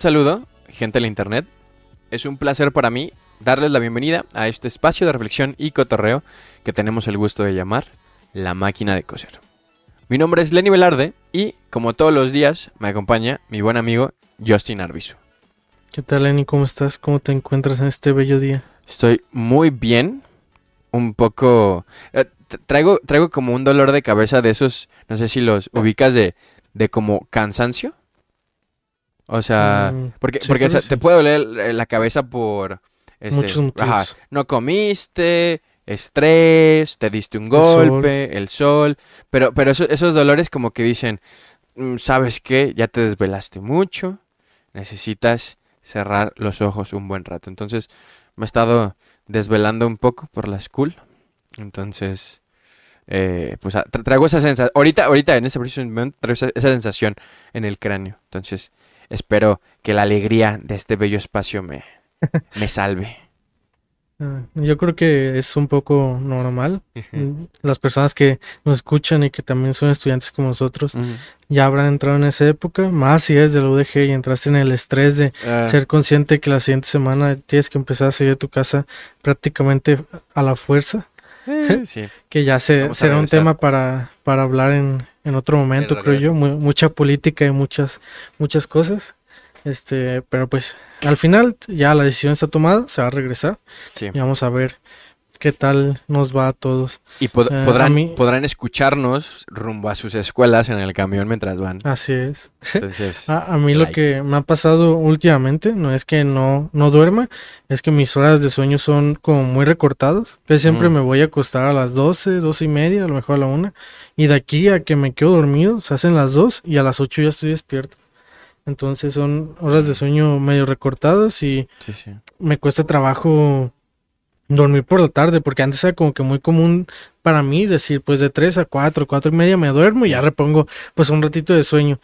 Un saludo, gente de la internet. Es un placer para mí darles la bienvenida a este espacio de reflexión y cotorreo que tenemos el gusto de llamar La Máquina de Coser. Mi nombre es Lenny Velarde y, como todos los días, me acompaña mi buen amigo Justin Arbizu. ¿Qué tal, Lenny? ¿Cómo estás? ¿Cómo te encuentras en este bello día? Estoy muy bien, un poco... eh, traigo, traigo como un dolor de cabeza de esos, no sé si los ubicas de, de como cansancio. O sea, Mm, porque, sí, porque o sea, te puede doler eh, la cabeza por... este, Muchos motivos. ajá, no comiste, estrés, te diste un golpe, el sol, pero, pero eso- esos dolores como que dicen, "Mm, ¿sabes qué? Ya te desvelaste mucho, necesitas cerrar los ojos un buen rato. Entonces me he estado desvelando un poco por la school, entonces eh, pues tra- traigo esa sensación, ahorita, ahorita en ese preciso momento traigo esa, esa sensación en el cráneo, entonces espero que la alegría de este bello espacio me, me salve. Ah, Yo creo que es un poco normal. Mm, Las personas que nos escuchan y que también son estudiantes como nosotros ya habrán entrado en esa época, más si eres de la UDG y entraste en el estrés de Ah, ser consciente que la siguiente semana tienes que empezar a salir de tu casa prácticamente a la fuerza, sí. que ya se, Vamos será un tema para, para hablar en, en otro momento, creo yo, mu- mucha política y muchas, muchas cosas. Este, pero pues al final ya la decisión está tomada, se va a regresar Sí. y vamos a ver qué tal nos va a todos. Y pod- Eh, podrán, mí- podrán escucharnos rumbo a sus escuelas en el camión mientras van. Así es. Entonces, A, a mí lo que me ha pasado últimamente no es que no, no duerma, es que mis horas de sueño son como muy recortadas. Que siempre Mm. me voy a acostar a las 12, 12 y media, a lo mejor a la una. Y de aquí a que me quedo dormido, se hacen las 2 y a las 8 ya estoy despierto. Entonces son horas de sueño medio recortadas y sí, sí. me cuesta trabajo dormir por la tarde, porque antes era como que muy común para mí decir, pues de 3 a 4, 4 y media me duermo y ya repongo pues un ratito de sueño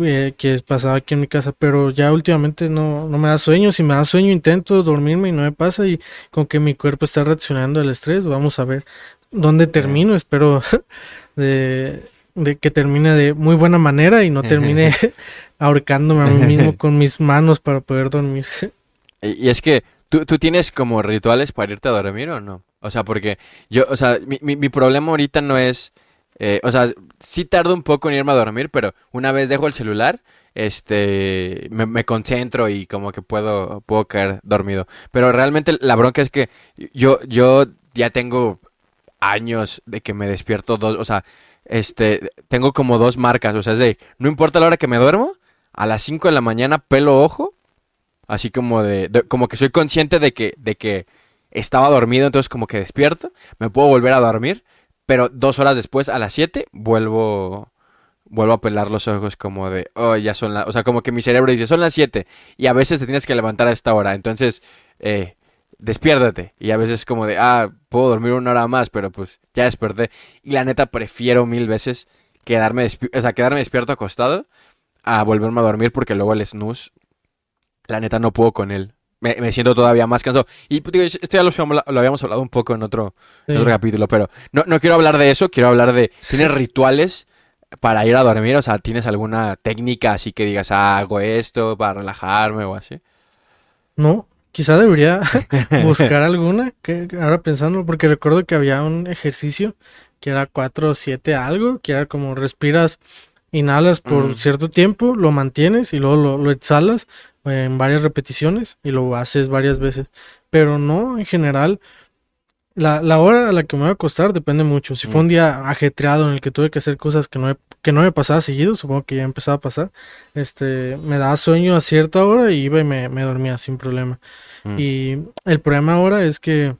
eh, que pasaba aquí en mi casa, pero ya últimamente no, no me da sueño, si me da sueño intento dormirme y no me pasa y como que mi cuerpo está reaccionando al estrés, vamos a ver dónde termino, espero de, de que termine de muy buena manera y no termine ahorcándome a mí mismo con mis manos para poder dormir. Y es que, ¿tú, ¿tú tienes como rituales para irte a dormir o no? O sea, porque yo, o sea, mi, mi, mi problema ahorita no es, eh, o sea, sí tardo un poco en irme a dormir, pero una vez dejo el celular, este, me, me concentro y como que puedo, puedo caer dormido. Pero realmente la bronca es que yo, yo ya tengo años de que me despierto dos, o sea, este, tengo como dos marcas, o sea, es de, no importa la hora que me duermo, a las 5 de la mañana pelo ojo, así como de, como que soy consciente de que, de que estaba dormido, entonces como que despierto, me puedo volver a dormir, pero dos horas después, a las 7, vuelvo, vuelvo a pelar los ojos como de, oh, ya son las, o sea, como que mi cerebro dice, son las 7, y a veces te tienes que levantar a esta hora, entonces, eh, despiértate, y a veces como de, ah, puedo dormir una hora más, pero pues ya desperté, y la neta prefiero mil veces quedarme, o sea, quedarme despierto acostado a volverme a dormir porque luego el snooze, la neta no puedo con él. Me, me siento todavía más cansado. Y pues, digo, esto ya lo, habíamos- lo habíamos hablado un poco en otro, en otro capítulo, pero no, no quiero hablar de eso, quiero hablar de, ¿tienes rituales para ir a dormir? O sea, ¿tienes alguna técnica así que digas, ah, hago esto para relajarme o así? No, quizá debería buscar alguna, que ahora pensando, porque recuerdo que había un ejercicio que era 4 o 7 algo, que era como respiras, inhalas por Mm. cierto tiempo, lo mantienes y luego lo, lo exhalas en varias repeticiones y lo haces varias veces. Pero no, en general, la, la hora a la que me voy a acostar depende mucho. Si fue un Mm. día ajetreado en el que tuve que hacer cosas que no, me- que no me pasaba seguido, supongo que ya empezaba a pasar, este, me daba sueño a cierta hora y iba y me, me dormía sin problema. Mm. Y el problema ahora es que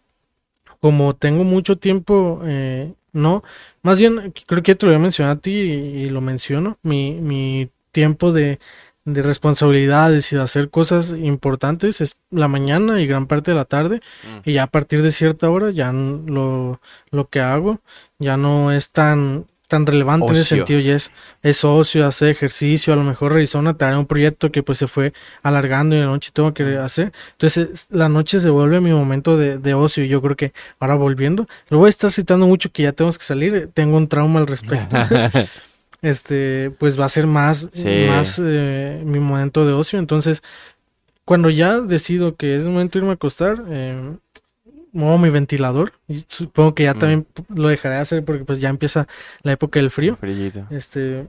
como tengo mucho tiempo, eh, no, más bien creo que te lo había mencionado a ti y, y lo menciono, mi, mi tiempo de, de responsabilidades y de hacer cosas importantes es la mañana y gran parte de la tarde Mm. y ya a partir de cierta hora ya lo, lo que hago ya no es tan tan relevante en ese sentido ya es, es ocio, hacer ejercicio, a lo mejor realizar una tarea, un proyecto que pues se fue alargando y en la noche tengo que hacer. Entonces es- la noche se vuelve mi momento de, de ocio y yo creo que ahora volviendo, lo voy a estar citando mucho que ya tenemos que salir, tengo un trauma al respecto. este, pues va a ser más, Sí. más eh, mi momento de ocio. Entonces, cuando ya decido que es momento de irme a acostar, eh, muevo mi ventilador. Y supongo que ya Mm. también lo dejaré de hacer porque pues ya empieza la época del frío. Frillito. Este,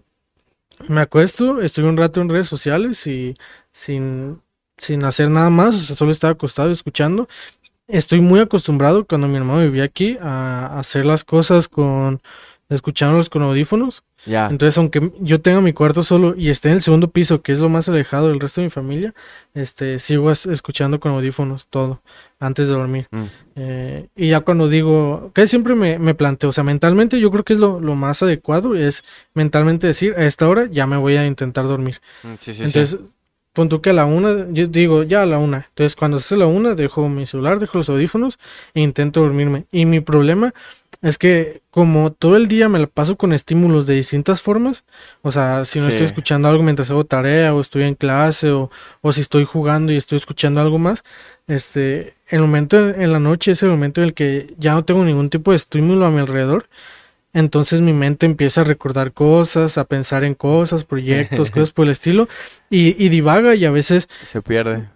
me acuesto, estoy un rato en redes sociales y sin, sin hacer nada más, o sea, solo estaba acostado escuchando. Estoy muy acostumbrado cuando mi hermano vivía aquí a hacer las cosas con escuchándolos con audífonos. Ya. Entonces, aunque yo tenga mi cuarto solo y esté en el segundo piso, que es lo más alejado del resto de mi familia, este, sigo es- escuchando con audífonos todo antes de dormir. Mm. Eh, y ya cuando digo, que siempre me, me planteo, o sea, mentalmente yo creo que es lo, lo más adecuado, es mentalmente decir, a esta hora ya me voy a intentar dormir. Mm, Sí, sí. Entonces, tú que a la una, yo digo, ya a la una. Entonces, cuando se hace la una, dejo mi celular, dejo los audífonos e intento dormirme. Y mi problema es que como todo el día me la paso con estímulos de distintas formas, o sea, si no Sí. estoy escuchando algo mientras hago tarea o estoy en clase o, o si estoy jugando y estoy escuchando algo más, este, el momento en, en la noche es el momento en el que ya no tengo ningún tipo de estímulo a mi alrededor. Entonces mi mente empieza a recordar cosas, a pensar en cosas, proyectos, cosas por el estilo, y, y divaga y a veces, Se pierde.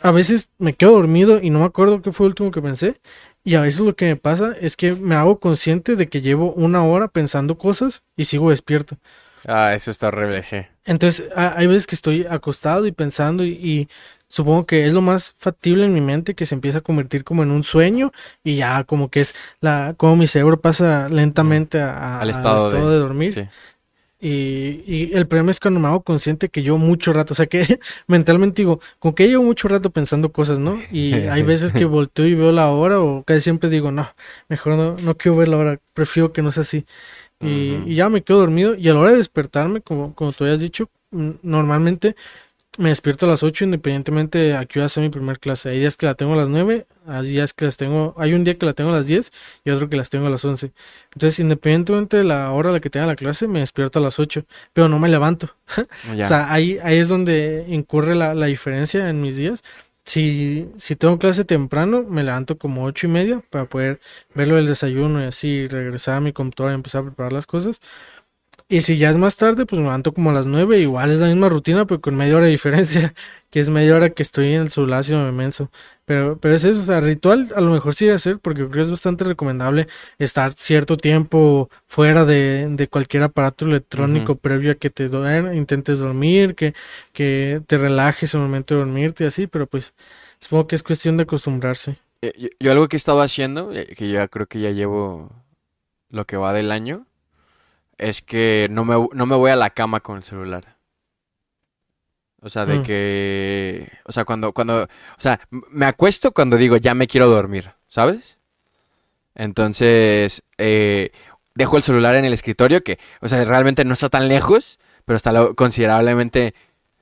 a veces me quedo dormido y no me acuerdo qué fue lo último que pensé. Y a veces lo que me pasa es que me hago consciente de que llevo una hora pensando cosas y sigo despierto. Ah, eso está horrible, sí. Entonces, ha- hay veces que estoy acostado y pensando y, y supongo que es lo más factible en mi mente que se empieza a convertir como en un sueño y ya como que es la como mi cerebro pasa lentamente a- a- Al estado de- de dormir. Sí. Y, y el problema es cuando me hago consciente que yo mucho rato, o sea que mentalmente digo, como que llevo mucho rato pensando cosas, ¿no? Y hay veces que volteo y veo la hora o casi siempre digo, no, mejor no, no quiero ver la hora, prefiero que no sea así. Y, y ya me quedo dormido y a la hora de despertarme, como, como tú habías dicho, normalmente me despierto a las 8 independientemente a qué hora sea mi primer clase. Hay días que la tengo a las 9, hay días que las tengo, hay un día que la tengo a las 10 y otro que las tengo a las 11. Entonces, independientemente de la hora a la que tenga la clase, me despierto a las 8, pero no me levanto. Ya. O sea, ahí, ahí es donde incurre la, la diferencia en mis días. Si, si tengo clase temprano, me levanto como ocho y media para poder verlo del desayuno y así regresar a mi computadora y empezar a preparar las cosas. Y si ya es más tarde, pues me levanto como a las nueve, igual es la misma rutina, pero con media hora de diferencia, que es media hora que estoy en el no me menso. Pero, pero es eso, o sea, ritual a lo mejor sí debe hacer, porque creo que es bastante recomendable estar cierto tiempo fuera de, de cualquier aparato electrónico previo a que te duer- intentes dormir, que, que te relajes en el momento de dormirte y así, pero pues supongo que es cuestión de acostumbrarse. Eh, Yo, yo algo que he estado haciendo, eh, que ya creo que ya llevo lo que va del año, es que no me, no me voy a la cama con el celular. O sea, de Mm. que... O sea, cuando, cuando... O sea, me acuesto cuando digo ya me quiero dormir, ¿sabes? Entonces, eh, dejo el celular en el escritorio, que, o sea, realmente no está tan lejos, pero está lo- considerablemente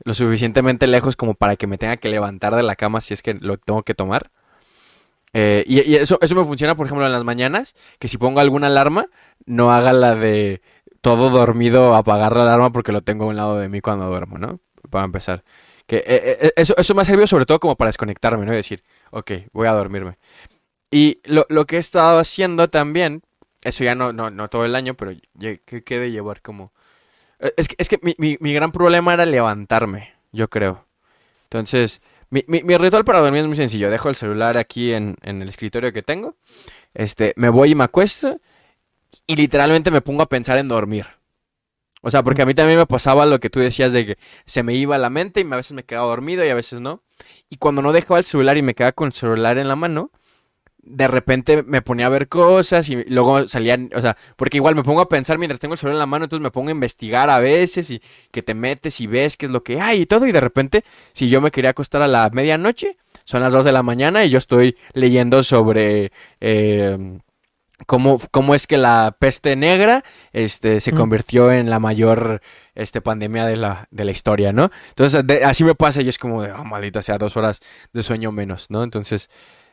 lo suficientemente lejos como para que me tenga que levantar de la cama si es que lo tengo que tomar. Eh, y y eso, eso me funciona, por ejemplo, en las mañanas, que si pongo alguna alarma, no haga la de todo dormido apagar la alarma porque lo tengo a un lado de mí cuando duermo, ¿no? Para empezar. Que eh, eh, eso, eso me ha servido sobre todo como para desconectarme, ¿no? Y decir, ok, voy a dormirme. Y lo, lo que he estado haciendo también, eso ya no, no, no todo el año, pero que quede llevar como... Eh, Es que, es que mi, mi, mi gran problema era levantarme, yo creo. Entonces, mi, mi ritual para dormir es muy sencillo. Dejo el celular aquí en, en el escritorio que tengo. Este, me voy y me acuesto. Y literalmente me pongo a pensar en dormir. O sea, porque a mí también me pasaba lo que tú decías de que se me iba la mente y a veces me quedaba dormido y a veces no. Y cuando no dejaba el celular y me quedaba con el celular en la mano, de repente me ponía a ver cosas y luego salían, o sea, porque igual me pongo a pensar mientras tengo el celular en la mano, entonces me pongo a investigar a veces y que te metes y ves qué es lo que hay y todo y de repente, si yo me quería acostar a la medianoche, son las 2 de la mañana y yo estoy leyendo sobre eh, cómo, cómo es que la peste negra este, se convirtió en la mayor este, pandemia de la, de la historia, ¿no? Entonces, de- así me pasa y es como de, oh, maldita sea, dos horas de sueño menos, ¿no? Entonces,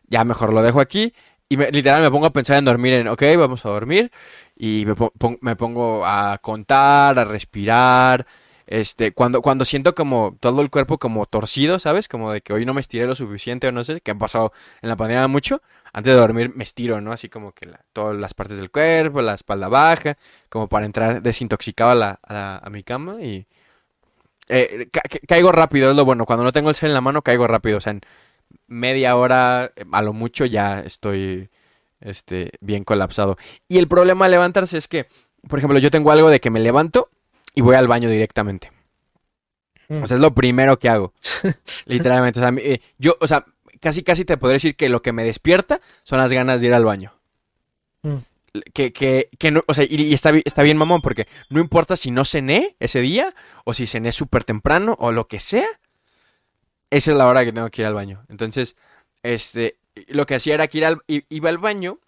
ya mejor lo dejo aquí. Y me- literal me pongo a pensar en dormir, en, ok, vamos a dormir. Y me, po- pon- me pongo a contar, a respirar. este, cuando, cuando siento como todo el cuerpo como torcido, ¿sabes? Como de que hoy no me estiré lo suficiente o no sé, que ha pasado en la pandemia mucho, antes de dormir me estiro, ¿no? Así como que todas las partes del cuerpo, la espalda baja, como para entrar desintoxicado a, la, a, mi cama y... Eh, caigo rápido, es lo bueno, cuando no tengo el cel en la mano caigo rápido, o sea, en media hora, a lo mucho ya estoy este, bien colapsado. Y el problema de levantarse es que, por ejemplo, yo tengo algo de que me levanto y voy al baño directamente. Mm. O sea, es lo primero que hago. Literalmente. O sea, eh, yo, o sea, casi casi te podría decir que lo que me despierta son las ganas de ir al baño. Mm. Que, que, que no, o sea, y, está, está bien mamón, porque no importa si no cené ese día, o si cené súper temprano, o lo que sea, esa es la hora que tengo que ir al baño. Entonces, este, lo que hacía era que ir al, iba al baño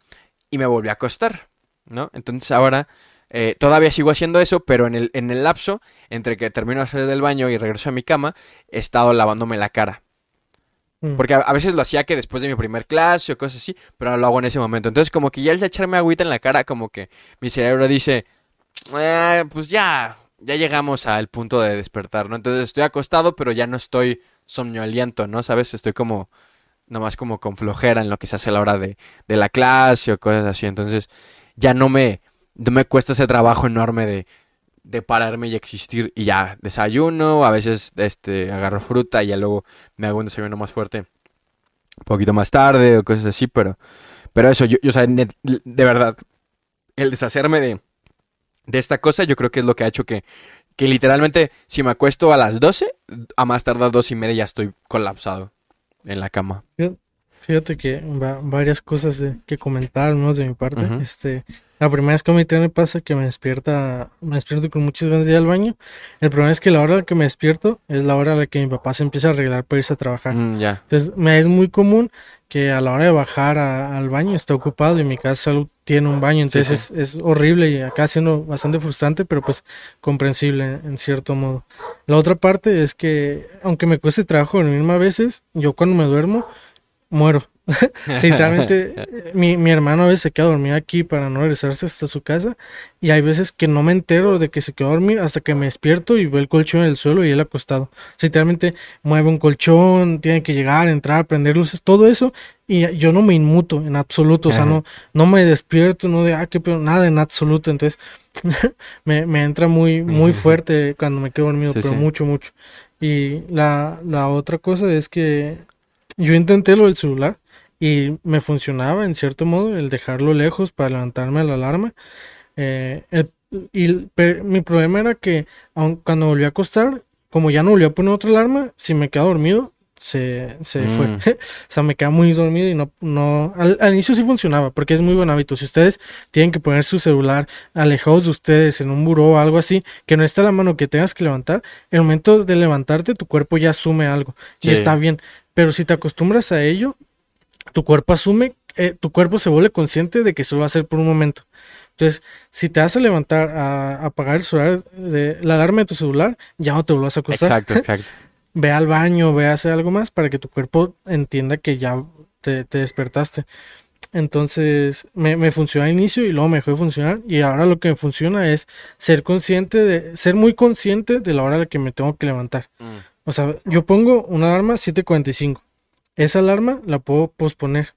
y me volví a acostar, ¿no? Entonces ahora eh, todavía sigo haciendo eso, pero en el, en el lapso entre que termino de salir del baño y regreso a mi cama, he estado lavándome la cara. Mm. Porque a, veces lo hacía que después de mi primer clase o cosas así, pero ahora lo hago en ese momento. Entonces como que ya el echarme agüita en la cara, como que mi cerebro dice, eh, pues ya, ya llegamos al punto de despertar, ¿no? Entonces estoy acostado, pero ya no estoy somnoaliento, ¿no? ¿Sabes? Estoy como nomás como con flojera en lo que se hace a la hora de, de la clase o cosas así. Entonces ya no me, no me cuesta ese trabajo enorme de, de pararme y existir y ya desayuno, a veces este agarro fruta y ya luego me hago un desayuno más fuerte un poquito más tarde o cosas así, pero pero eso yo, yo o sea, de verdad el deshacerme de de esta cosa yo creo que es lo que ha hecho que que literalmente si me acuesto a las 12, a más tardar dos y media ya estoy colapsado en la cama. Fíjate que va, varias cosas de, que comentar, ¿no? De mi parte. Este, la primera es que a también me pasa que me despierta, me despierto con muchas ganas de ir al baño. El problema es que la hora que me despierto es la hora a la que mi papá se empieza a arreglar para irse a trabajar. Mm, ya. Entonces, me es muy común que a la hora de bajar al baño está ocupado y mi casa tiene un baño. Entonces Es, es, horrible y acá siendo bastante frustrante, pero pues comprensible en cierto modo. La otra parte es que, aunque me cueste trabajo dormirme a veces, yo cuando me duermo, muero. Literalmente, mi, mi, hermano a veces se queda dormido aquí para no regresarse hasta su casa. Y hay veces que no me entero de que se quedó a dormir hasta que me despierto y veo el colchón en el suelo y él acostado. literalmente mueve un colchón, tiene que llegar, entrar, prender luces, todo eso. Y yo no me inmuto en absoluto. O sea, no, no me despierto, no de, ah, qué peor, nada en absoluto. Entonces, me, me, entra muy, muy fuerte cuando me quedo dormido, pero mucho, mucho. Y la, la otra cosa es que yo intenté lo del celular y me funcionaba en cierto modo el dejarlo lejos para levantarme la alarma. Eh, y mi problema era que aun, cuando volví a acostar, como ya no volví a poner otra alarma, si me quedaba dormido, se, se fue. Mm. o sea, me quedaba muy dormido y no, no, al, inicio sí funcionaba, porque es muy buen hábito. Si ustedes tienen que poner su celular alejados de ustedes en un buró o algo así, que no está la mano que tengas que levantar, el momento de levantarte, tu cuerpo ya asume algo y está bien. Pero si te acostumbras a ello, tu cuerpo asume, eh, tu cuerpo se vuelve consciente de que eso va a ser por un momento. Entonces, si te vas a levantar a, apagar el celular, de, la alarma de tu celular, ya no te vuelvas a acostar. Exacto, exacto. ve al baño, ve a hacer algo más para que tu cuerpo entienda que ya te, despertaste. Entonces, me, me, funcionó al inicio y luego me dejó de funcionar. Y ahora lo que me funciona es ser consciente de, ser muy consciente de la hora a la que me tengo que levantar. Mm. O sea, yo pongo una alarma 7.45. Esa alarma la puedo posponer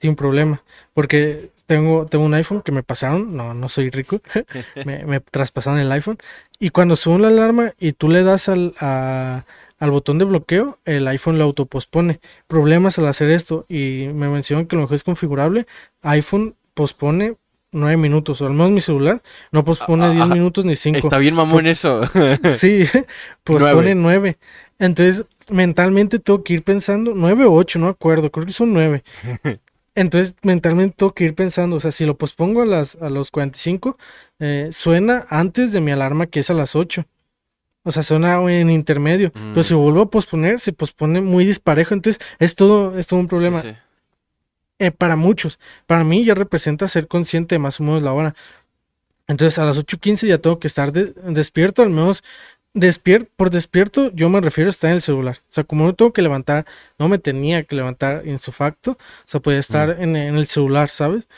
sin problema. Porque tengo, tengo un iPhone que me pasaron. No, no soy rico. me, traspasaron el iPhone. Y cuando subo la alarma y tú le das al, al botón de bloqueo, el iPhone lo autopospone. Problemas al hacer esto. Y me mencionan que lo mejor es configurable. iPhone pospone nueve minutos, o al menos mi celular no pospone diez minutos ni cinco. Está bien mamón eso. sí, pospone nueve. Entonces, mentalmente tengo que ir pensando, nueve o ocho, no acuerdo, creo que son nueve. Entonces, mentalmente tengo que ir pensando, o sea, si lo pospongo a, las, a los 45, eh, suena antes de mi alarma que es a las 8. O sea, suena en intermedio. Pero si mm. vuelvo a posponer, se pospone muy disparejo. Entonces, es todo, es todo un problema. Eh, para muchos. Para mí ya representa ser consciente de más o menos la hora. Entonces a las 8.15 ya tengo que estar despierto, al menos despierto, por despierto yo me refiero a estar en el celular. O sea, como no tengo que levantar, no me tenía que levantar en su facto, o sea, podía estar mm. en, el celular, ¿sabes?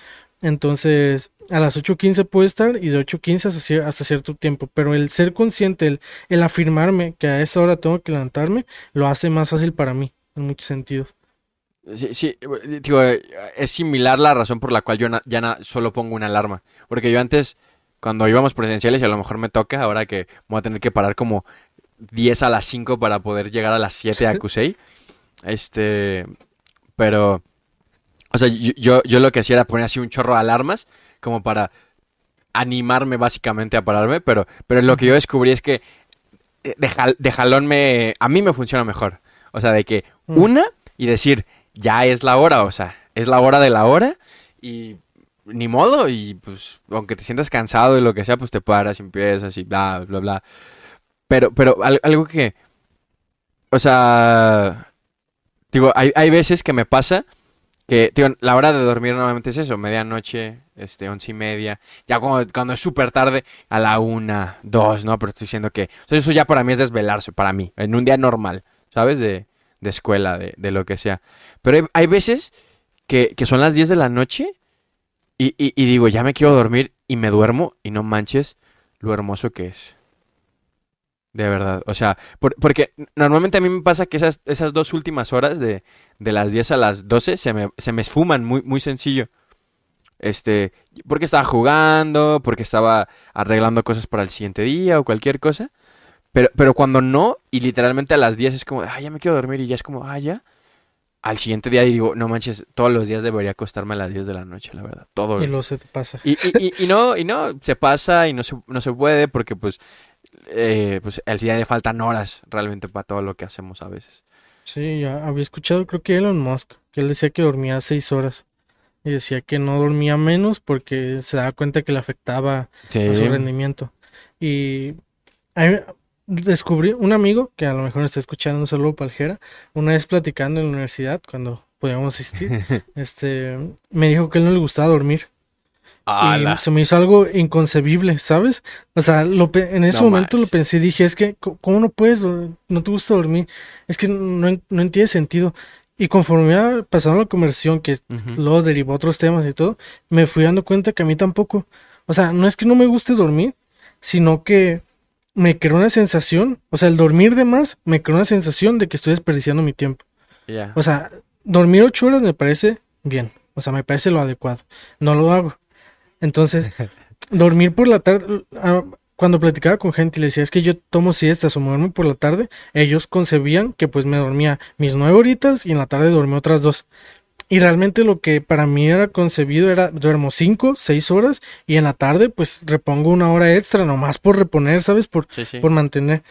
Entonces, a las 8.15 puedo estar y de 8.15 hasta, hasta cierto tiempo, pero el ser consciente, el, el afirmarme que a esa hora tengo que levantarme, lo hace más fácil para mí, en muchos sentidos. Sí, sí, digo, eh, es similar la razón por la cual yo ya na- solo pongo una alarma. Porque yo antes, cuando íbamos presenciales, y a lo mejor me toca, ahora que voy a tener que parar como 10 a las 5 para poder llegar a las 7 a Cusey. Este, pero, o sea, yo, yo, yo lo que hacía era poner así un chorro de alarmas, como para animarme básicamente a pararme, pero, pero lo que yo descubrí es que eh, de, jal- de jalón me, a mí me funciona mejor. O sea, de que Mm. una y decir, ya es la hora, o sea, es la hora de la hora y ni modo, y pues aunque te sientas cansado y lo que sea, pues te paras y empiezas y bla, bla, bla. Pero, pero al- algo que, o sea, digo, hay, hay veces que me pasa que, digo, la hora de dormir normalmente es eso, medianoche, este, once y media, ya cuando, cuando es súper tarde, a la una, dos, ¿no? Pero estoy diciendo que, o eso ya para mí es desvelarse, para mí, en un día normal, ¿sabes? De, de escuela, de, de lo que sea. Pero hay, hay veces que, que son las 10 de la noche y, y- digo, ya me quiero dormir y me duermo y no manches lo hermoso que es. De verdad, o sea, por- porque normalmente a mí me pasa que esas, esas dos últimas horas de, de las 10 a las 12 se me, se me esfuman muy, muy sencillo. Este, porque estaba jugando, porque estaba arreglando cosas para el siguiente día o cualquier cosa. Pero, pero cuando no, y literalmente a las 10 es como, ah, ya me quiero dormir y ya es como, ah, ya. Al siguiente día digo, no manches, todos los días debería acostarme a las 10 de la noche, la verdad. Todo. Y luego se te pasa. Y, y, y, y no, y no, se pasa y no se, no se puede porque pues, eh, pues al día le faltan horas realmente para todo lo que hacemos a veces. Sí, ya había escuchado, creo que Elon Musk, que él decía que dormía seis horas. Y decía que no dormía menos porque se daba cuenta que le afectaba a su rendimiento. Y a mí- descubrí un amigo que a lo mejor está escuchando un saludo paljera, una vez platicando en la universidad cuando podíamos asistir, este, me dijo que él no le gustaba dormir. ¡Hala! Y se me hizo algo inconcebible, ¿sabes? O sea, lo en ese No momento lo pensé y dije, es que, ¿cómo no puedes, no te gusta dormir? Es que no, no entiende sentido. Y conforme iba pasando la conversión, que Ujú. luego derivó a otros temas y todo, me fui dando cuenta que a mí tampoco. O sea, no es que no me guste dormir, sino que me creó una sensación, o sea, el dormir de más me creó una sensación de que estoy desperdiciando mi tiempo. O sea, dormir ocho horas me parece bien. O sea, me parece lo adecuado. No lo hago. Entonces, dormir por la tarde. ah, Cuando platicaba con gente y le decía, es que yo tomo siestas o me duermo por la tarde, ellos concebían que pues me dormía mis nueve horitas y en la tarde dormía otras dos. Y realmente lo que para mí era concebido era duermo cinco, seis horas y en la tarde pues repongo una hora extra nomás por reponer, ¿sabes? Por, Sí, sí. por mantener.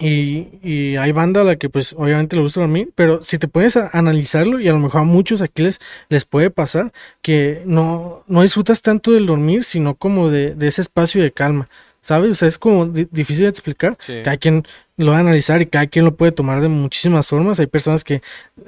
Y, y hay banda a la que pues obviamente le gusta dormir, pero si te puedes analizarlo y a lo mejor a muchos aquí les, les puede pasar que no, no disfrutas tanto del dormir, sino como de, de ese espacio de calma, ¿sabes? O sea, es como di- difícil de explicar. Sí. Cada quien lo va a analizar y cada quien lo puede tomar de muchísimas formas. Hay personas que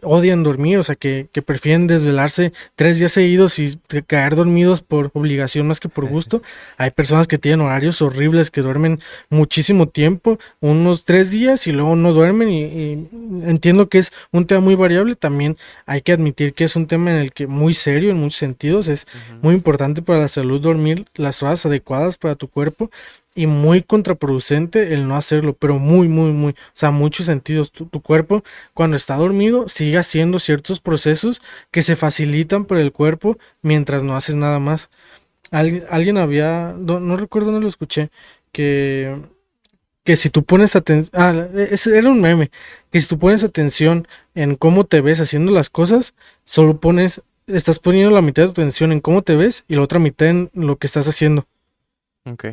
odian dormir, o sea, que, que prefieren desvelarse tres días seguidos y caer dormidos por obligación más que por gusto. Hay personas que tienen horarios horribles, que duermen muchísimo tiempo, unos tres días y luego no duermen y, y entiendo que es un tema muy variable. También hay que admitir que es un tema en el que muy serio en muchos sentidos. Es muy importante para la salud dormir las horas adecuadas para tu cuerpo y muy contraproducente el no hacerlo, pero muy, muy, muy, o sea, muchos sentidos. Tu, cuerpo, cuando está dormido, sigue haciendo ciertos procesos que se facilitan por el cuerpo mientras no haces nada más. Al- alguien había, no, no recuerdo dónde lo escuché, que, que si tú pones atención, ah, ese era un meme, que si tú pones atención en cómo te ves haciendo las cosas, solo pones, estás poniendo la mitad de tu atención en cómo te ves y la otra mitad en lo que estás haciendo. Ok.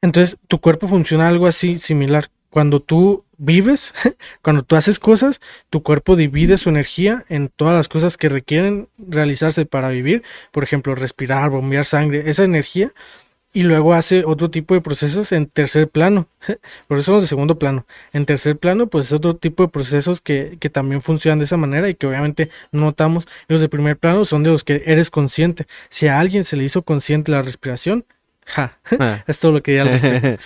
Entonces, tu cuerpo funciona algo así similar. Cuando tú vives, cuando tú haces cosas, tu cuerpo divide su energía en todas las cosas que requieren realizarse para vivir. Por ejemplo, respirar, bombear sangre, esa energía. Y luego hace otro tipo de procesos en tercer plano. Por eso somos de segundo plano. En tercer plano, pues es otro tipo de procesos que, que también funcionan de esa manera y que obviamente no notamos. Los de primer plano son de los que eres consciente. Si a alguien se le hizo consciente la respiración, ja, Ah. es todo lo que diría al respecto.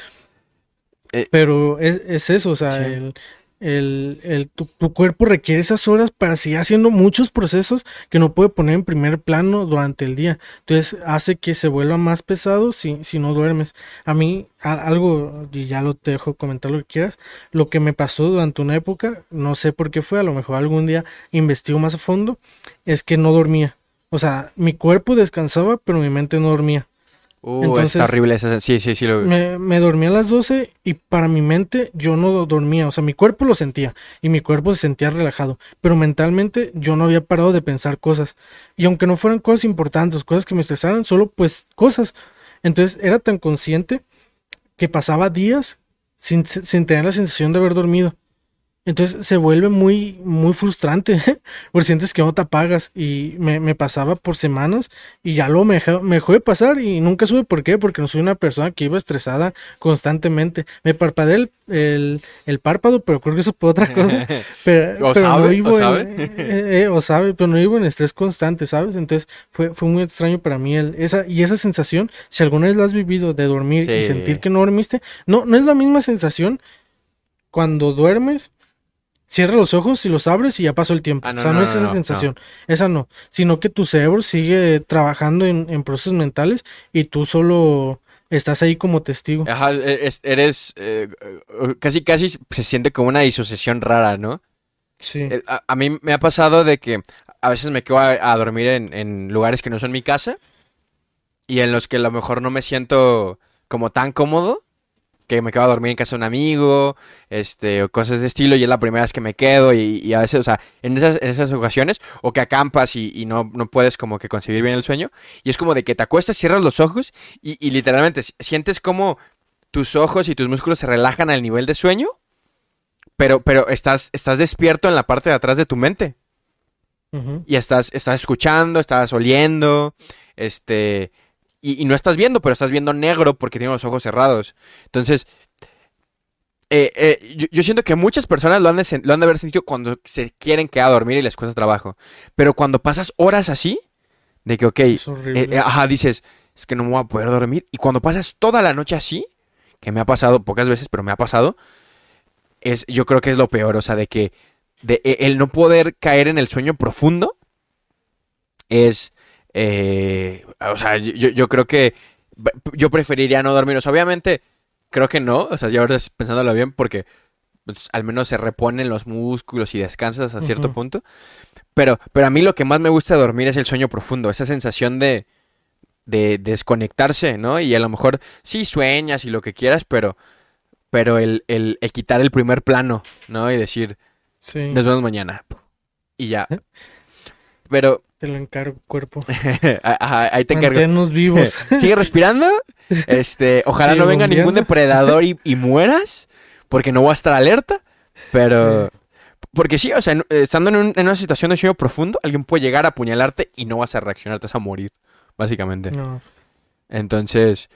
Eh, Pero es, es eso, o sea, Sí. el, el, el tu, tu, cuerpo requiere esas horas para seguir haciendo muchos procesos que no puede poner en primer plano durante el día. Entonces hace que se vuelva más pesado si, si no duermes. A mí, a, algo, y ya lo te dejo comentar lo que quieras, lo que me pasó durante una época, no sé por qué fue, a lo mejor algún día investigo más a fondo, es que no dormía. O sea, mi cuerpo descansaba, pero mi mente no dormía. Uh, Entonces, es terrible esa. Sí, sí, sí. Lo... Me, me dormí a las 12 y para mi mente yo no dormía. O sea, mi cuerpo lo sentía y mi cuerpo se sentía relajado. Pero mentalmente yo no había parado de pensar cosas. Y aunque no fueran cosas importantes, cosas que me estresaran, solo pues cosas. Entonces era tan consciente que pasaba días sin, sin tener la sensación de haber dormido. Entonces se vuelve muy, muy frustrante, porque sientes que no te apagas y me, me pasaba por semanas y ya luego me, me dejó de pasar y nunca supe por qué, porque no soy una persona que iba estresada constantemente. Me parpadeé el, el, el párpado, pero creo que eso fue otra cosa. Pero, o pero sabe, no vivo o sabe. en, eh, eh, o sabe, pero no vivo en estrés constante, ¿sabes? Entonces fue, fue muy extraño para mí el, esa, y esa sensación, si alguna vez la has vivido de dormir y sentir que no dormiste, no, no es la misma sensación cuando duermes cierras los ojos y los abres y ya pasó el tiempo. Ah, no, o sea, no, es esa no, sensación. Esa no. Sino que tu cerebro sigue trabajando en, en procesos mentales y tú solo estás ahí como testigo. Ajá, e- es- eres. eh, eh, casi, casi se siente como una disociación rara, ¿no? Sí. A, a mí me ha pasado de que a veces me quedo a, a dormir en, en lugares que no son mi casa y en los que a lo mejor no me siento como tan cómodo, que me quedo a dormir en casa de un amigo, este, o cosas de estilo, y es la primera vez que me quedo, y, y a veces, o sea, en esas, en esas ocasiones, o que acampas y, y no, no puedes como que concebir bien el sueño, y es como de que te acuestas, cierras los ojos, y, y literalmente sientes como tus ojos y tus músculos se relajan al nivel de sueño, pero, pero estás, estás despierto en la parte de atrás de tu mente. Y estás, estás escuchando, estás oliendo, este, y, y no estás viendo, pero estás viendo negro porque tienes los ojos cerrados. Entonces, eh, eh, yo, yo siento que muchas personas lo han, de, lo han de haber sentido cuando se quieren quedar a dormir y les cuesta trabajo. Pero cuando pasas horas así, de que, ok, eh, eh, ajá, dices, es que no me voy a poder dormir. Y cuando pasas toda la noche así, que me ha pasado pocas veces, pero me ha pasado, es, yo creo que es lo peor, o sea, de que de, e- el no poder caer en el sueño profundo es, eh, o sea, yo, yo creo que yo preferiría no dormir. O sea, obviamente, creo que no, o sea, ya ahora pensándolo bien, porque pues, al menos se reponen los músculos y descansas a cierto punto. Pero, pero a mí lo que más me gusta dormir es el sueño profundo, esa sensación de, de desconectarse, ¿no? Y a lo mejor sí sueñas y lo que quieras, pero, pero el, el, el quitar el primer plano, ¿no? Y decir, Sí. nos vemos mañana. Y ya. ¿Eh? Pero Te lo encargo, cuerpo. ajá, ahí te encargo. Manténnos vivos. Sigue respirando. Este, ojalá no venga ningún depredador y, y mueras, porque no voy a estar alerta. Pero, porque sí, o sea, estando en, un- en una situación de sueño profundo, alguien puede llegar a apuñalarte y no vas a reaccionar, te vas a morir, básicamente. No. Entonces,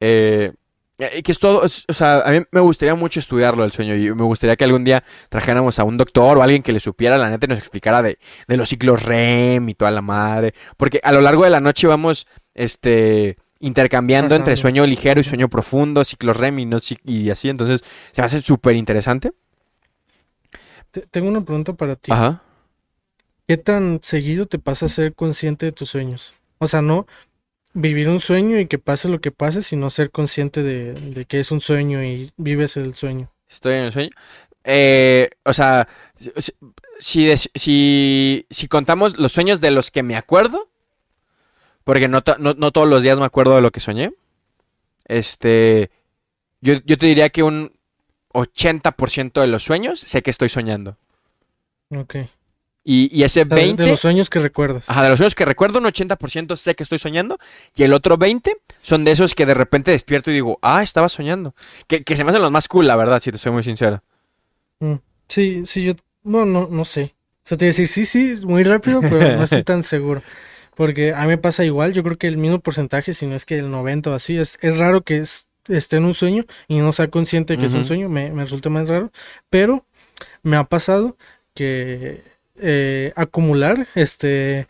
eh, que es todo, es- o sea, a mí me gustaría mucho estudiarlo el sueño y me gustaría que algún día trajéramos a un doctor o alguien que le supiera la neta y nos explicara de, de los ciclos REM y toda la madre, porque a lo largo de la noche vamos, este, intercambiando entre sueño ligero y sueño profundo, ciclos REM y, no, y así, entonces se me hace súper interesante. Te- tengo una pregunta para ti. Ajá. ¿Qué tan seguido te pasa a ser consciente de tus sueños? O sea, no vivir un sueño y que pase lo que pase, sino ser consciente de, de que es un sueño y vives el sueño. Estoy en el sueño. Eh, o sea, si, si, si, contamos los sueños de los que me acuerdo, porque no, no, no todos los días me acuerdo de lo que soñé, este, yo, yo te diría que un 80% de los sueños sé que estoy soñando. Ok. Y, y ese O sea, de- 20, de los sueños que recuerdas. ajá, de los sueños que recuerdo, un 80% sé que estoy soñando, y el otro 20 son de esos que de repente despierto y digo, ah, estaba soñando. Que, que se me hacen los más cool, la verdad, si te soy muy sincero. Mm. Sí, sí, yo no, no, no sé. O sea, te iba a decir sí, sí, muy rápido, pero no estoy tan seguro. Porque a mí me pasa igual, yo creo que el mismo porcentaje, si no es que el 90 o así, es, es raro que es- esté en un sueño y no sea consciente de que es un sueño, me, me resulta más raro, pero me ha pasado que eh, acumular este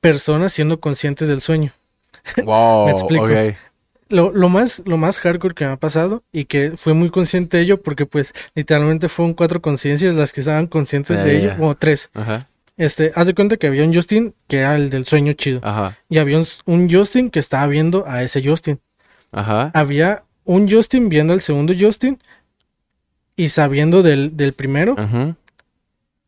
personas siendo conscientes del sueño. Wow, Me explico. lo, lo, más, lo más hardcore que me ha pasado y que fue muy consciente de ello porque pues literalmente fueron cuatro conciencias las que estaban conscientes de ello, o tres. Ajá. Este, haz de cuenta que había un Justin que era el del sueño chido. Ajá. Y había un, un Justin que estaba viendo a ese Justin. Ajá. Había un Justin viendo al segundo Justin y sabiendo del, del primero. Ajá.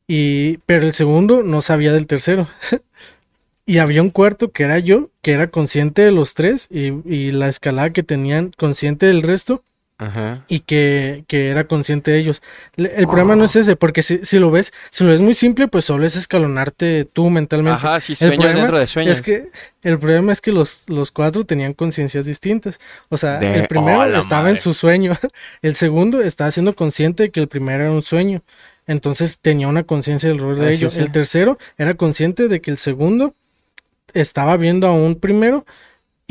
Y, pero el segundo no sabía del tercero. y había un cuarto que era yo, que era consciente de los tres y, y la escalada que tenían consciente del resto Ajá. y que, que era consciente de ellos. El problema no es ese, porque si, si lo ves, si lo ves muy simple, pues solo es escalonarte tú mentalmente. Ajá, El sueños problema dentro de sueños. Es que el problema es que los, los cuatro tenían conciencias distintas. O sea, De- el primero ¡Oh, estaba madre! en su sueño, el segundo estaba siendo consciente de que el primero era un sueño. Entonces tenía una conciencia del rol de Ah, ellos. El tercero era consciente de que el segundo estaba viendo a un primero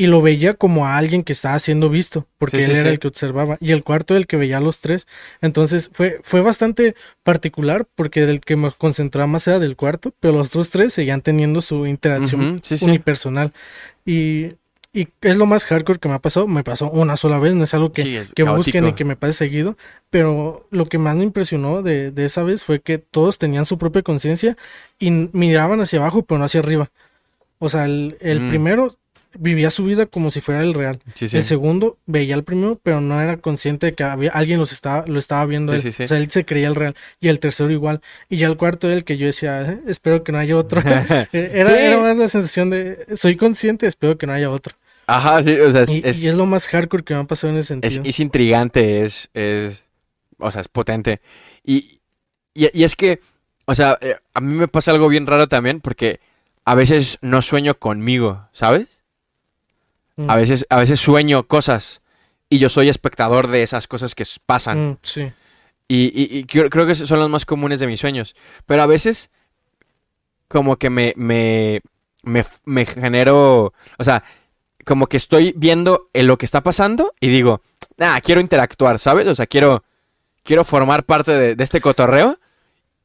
y lo veía como a alguien que estaba siendo visto, porque Sí, sí, él era sí. el que observaba. Y el cuarto el que veía a los tres. Entonces fue, fue bastante particular, porque el que me concentraba más era del cuarto, pero los otros tres seguían teniendo su interacción unipersonal. Y, y es lo más hardcore que me ha pasado. Me pasó una sola vez, no es algo que, Sí, es que busquen y que me pase seguido. Pero lo que más me impresionó de, de esa vez fue que todos tenían su propia conciencia y miraban hacia abajo, pero no hacia arriba. O sea, el, el Mm. primero vivía su vida como si fuera el real. Sí, sí. El segundo veía al primero, pero no era consciente de que había, alguien los estaba, lo estaba viendo. Sí, él. O sea, él se creía el real. Y el tercero igual. Y ya el cuarto era el que yo decía, "Eh, espero que no haya otro. Eh, era, era más la sensación de, soy consciente, espero que no haya otro. Ajá, sí, o sea, es, Y es, y es lo más hardcore que me ha pasado en ese es, sentido. es intrigante, es, es, o sea, es potente. Y, y, y es que, o sea, eh, a mí me pasa algo bien raro también, porque a veces no sueño conmigo, ¿sabes? Mm, A veces, a veces sueño cosas y yo soy espectador de esas cosas que pasan. mm, sí. Y, y- y creo, que son los más comunes de mis sueños. Pero a veces, como que me, me, me, me genero, o sea, como que estoy viendo en lo que está pasando y digo, ah, quiero interactuar, ¿sabes? O sea, quiero, quiero formar parte de, este cotorreo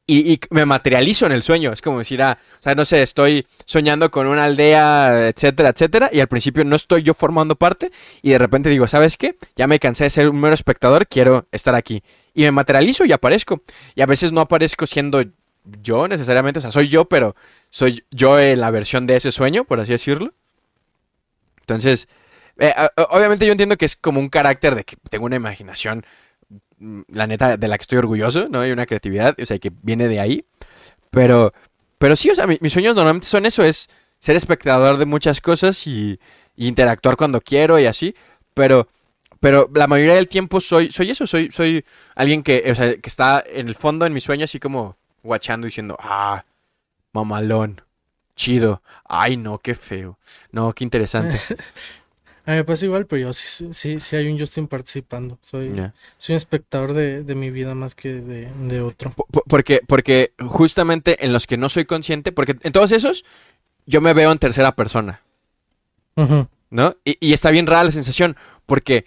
y, me materializo en el sueño. Es como decir, ah, o sea, no sé, estoy soñando con una aldea, etcétera, etcétera, y al principio no estoy yo formando parte y de repente digo, ¿sabes qué? Ya me cansé de ser un mero espectador, quiero estar aquí. Y me materializo y aparezco. Y a veces no aparezco siendo yo necesariamente, o sea, soy yo, pero soy yo la versión de ese sueño, por así decirlo. Entonces, eh, obviamente yo entiendo que es como un carácter de que tengo una imaginación, mm, la neta, de la que estoy orgulloso, ¿no? Y una creatividad, o sea, que viene de ahí. Pero, pero sí, o sea, mi- mis sueños normalmente son eso, es ser espectador de muchas cosas y, y interactuar cuando quiero y así. Pero, pero la mayoría del tiempo soy, soy eso, soy, soy alguien que, o sea, que está en el fondo en mi sueño así como guachando diciendo, ah, mamalón, chido, ay no, qué feo, no, qué interesante. A mí me pasa igual, pero yo sí, sí, sí hay un Justin participando. Soy, soy un espectador de, de mi vida más que de, de otro. Po- po- Porque, porque justamente en los que no soy consciente, porque en todos esos yo me veo en tercera persona. ¿no? Y, y está bien rara la sensación, porque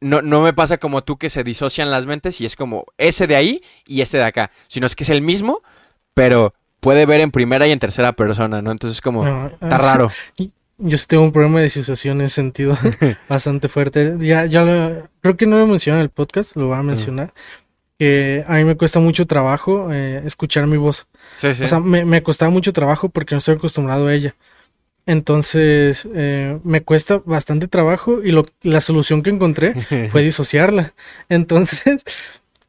no, no me pasa como tú que se disocian las mentes y es como ese de ahí y este de acá, sino es que es el mismo, pero puede ver en primera y en tercera persona, ¿no? Entonces como, No, está ah, raro. Yo sí tengo un problema de disociación en ese sentido bastante fuerte. Ya, ya lo, creo que no lo mencioné en el podcast, lo voy a mencionar. Que a mí me cuesta mucho trabajo eh, escuchar mi voz. Sí, sí. O sea, me, me costaba mucho trabajo porque no estoy acostumbrado a ella. Entonces, eh, me cuesta bastante trabajo y lo, la solución que encontré fue disociarla. Entonces,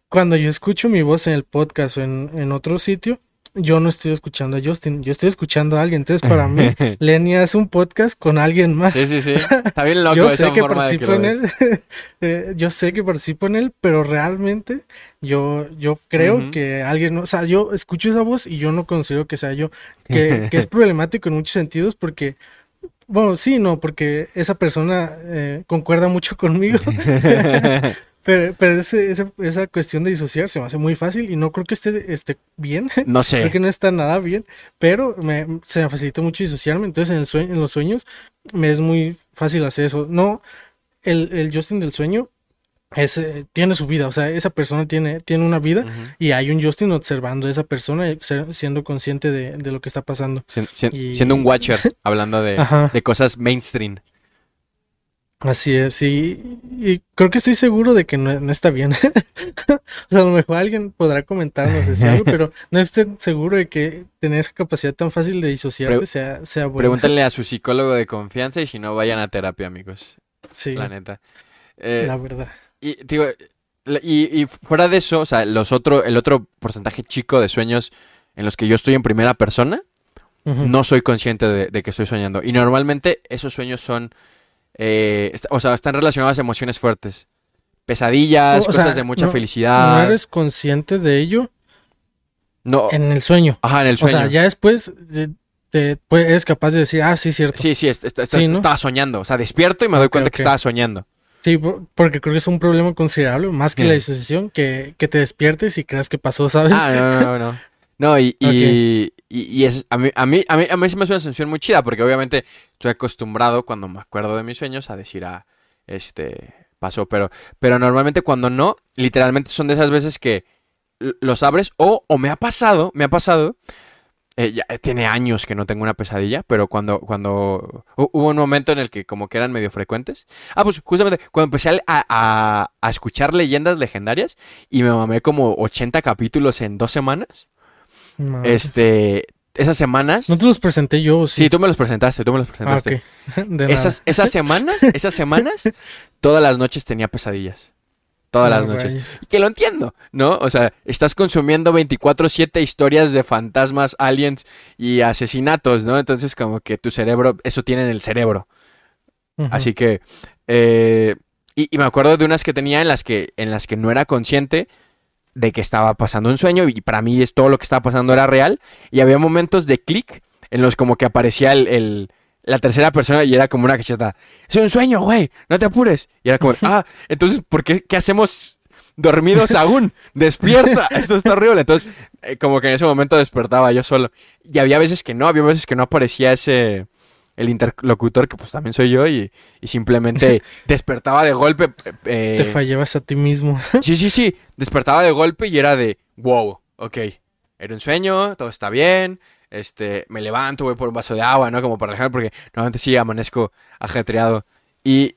cuando yo escucho mi voz en el podcast o en, en otro sitio, yo no estoy escuchando a Justin, yo estoy escuchando a alguien. Entonces, para mí, Lenny hace un podcast con alguien más. Sí, sí, sí. Está bien loco Yo sé que participo en él, eh, yo sé que participo en él, pero realmente yo, yo creo que alguien, no- o sea, yo escucho esa voz y yo no considero que sea yo, que, que es problemático en muchos sentidos porque, bueno, sí, no, porque esa persona eh, concuerda mucho conmigo, pero, pero ese- ese- esa cuestión de disociar se me hace muy fácil y no creo que esté, esté bien. No Creo sé. que no está nada bien, pero me, se me facilita mucho disociarme. Entonces, en, el sue- en los sueños me es muy fácil hacer eso. No, el, el Justin del sueño es, eh, tiene su vida, o sea, esa persona tiene, tiene una vida y hay un Justin observando a esa persona y ser- siendo consciente de, de lo que está pasando. Sien- sien- Y- Siendo un watcher, hablando de cosas mainstream. Así es, y, y creo que estoy seguro de que no, no está bien. o sea, a lo mejor alguien podrá comentarnos si algo, pero no estoy seguro de que tener esa capacidad tan fácil de disociarte Pre- sea, sea buena. Pregúntenle a su psicólogo de confianza y si no, vayan a terapia, amigos. Sí, La neta. Eh, la verdad. y, digo, y, y fuera de eso, o sea, los otro, el otro porcentaje chico de sueños en los que yo estoy en primera persona, no soy consciente de, de que estoy soñando. Y normalmente esos sueños son, eh, o sea, están relacionados a emociones fuertes. Pesadillas, O- o sea, cosas de mucha no- felicidad. No eres consciente de ello No, en el sueño. ajá, en el O sueño. sea, ya después de- te, pues, eres capaz de decir, ah, sí, cierto. Sí, sí, est- est- est- Sí, ¿no? estaba soñando. O sea, despierto y me doy cuenta que estaba soñando. Sí, por- porque creo que es un problema considerable, más que la disociación, que, que te despiertes y creas que pasó, ¿sabes? Ah, no, no, no, no. No, y, y, y, y es, a, mí, a, mí, a, mí, a mí sí me hace una sensación muy chida, porque obviamente estoy acostumbrado cuando me acuerdo de mis sueños a decir, ah, este, pasó, pero, pero normalmente cuando no, literalmente son de esas veces que los abres o, o me ha pasado, me ha pasado, eh, ya eh, tiene años que no tengo una pesadilla, pero cuando, cuando hu- hubo un momento en el que como que eran medio frecuentes. Ah, pues justamente cuando empecé a, a, a escuchar leyendas legendarias y me mamé como 80 capítulos en dos semanas. Madre. Este, esas semanas. No te los presenté yo, ¿o Sí, sí. tú me los presentaste, tú me los Ah, presentaste. De. Esas, esas semanas, esas semanas, todas las noches tenía pesadillas. Todas Ah, las noches. rayos. Que lo entiendo, ¿no? O sea, estás consumiendo 24/7 historias de fantasmas, aliens y asesinatos, ¿no? Entonces como que tu cerebro, eso tiene en el cerebro. Así que, eh, y, y me acuerdo de unas que tenía en las que, en las que no era consciente de que estaba pasando un sueño y para mí es todo lo que estaba pasando era real y había momentos de clic en los como que aparecía el, el- la tercera persona y era como una cacheta. Es un sueño, güey, no te apures. Y era como, ah, entonces, ¿por qué, qué hacemos dormidos aún? Despierta, esto está horrible. Entonces, eh, como que en ese momento despertaba yo solo. Y había veces que no, había veces que no aparecía ese, el interlocutor, que pues también soy yo, y, y simplemente despertaba de golpe. eh, Te fallabas a ti mismo. Sí, sí, sí. Despertaba de golpe y era de, wow, ok. Era un sueño, todo está bien. Este, me levanto, voy por un vaso de agua, ¿no? Como para relajar, porque normalmente sí amanezco ajetreado. Y,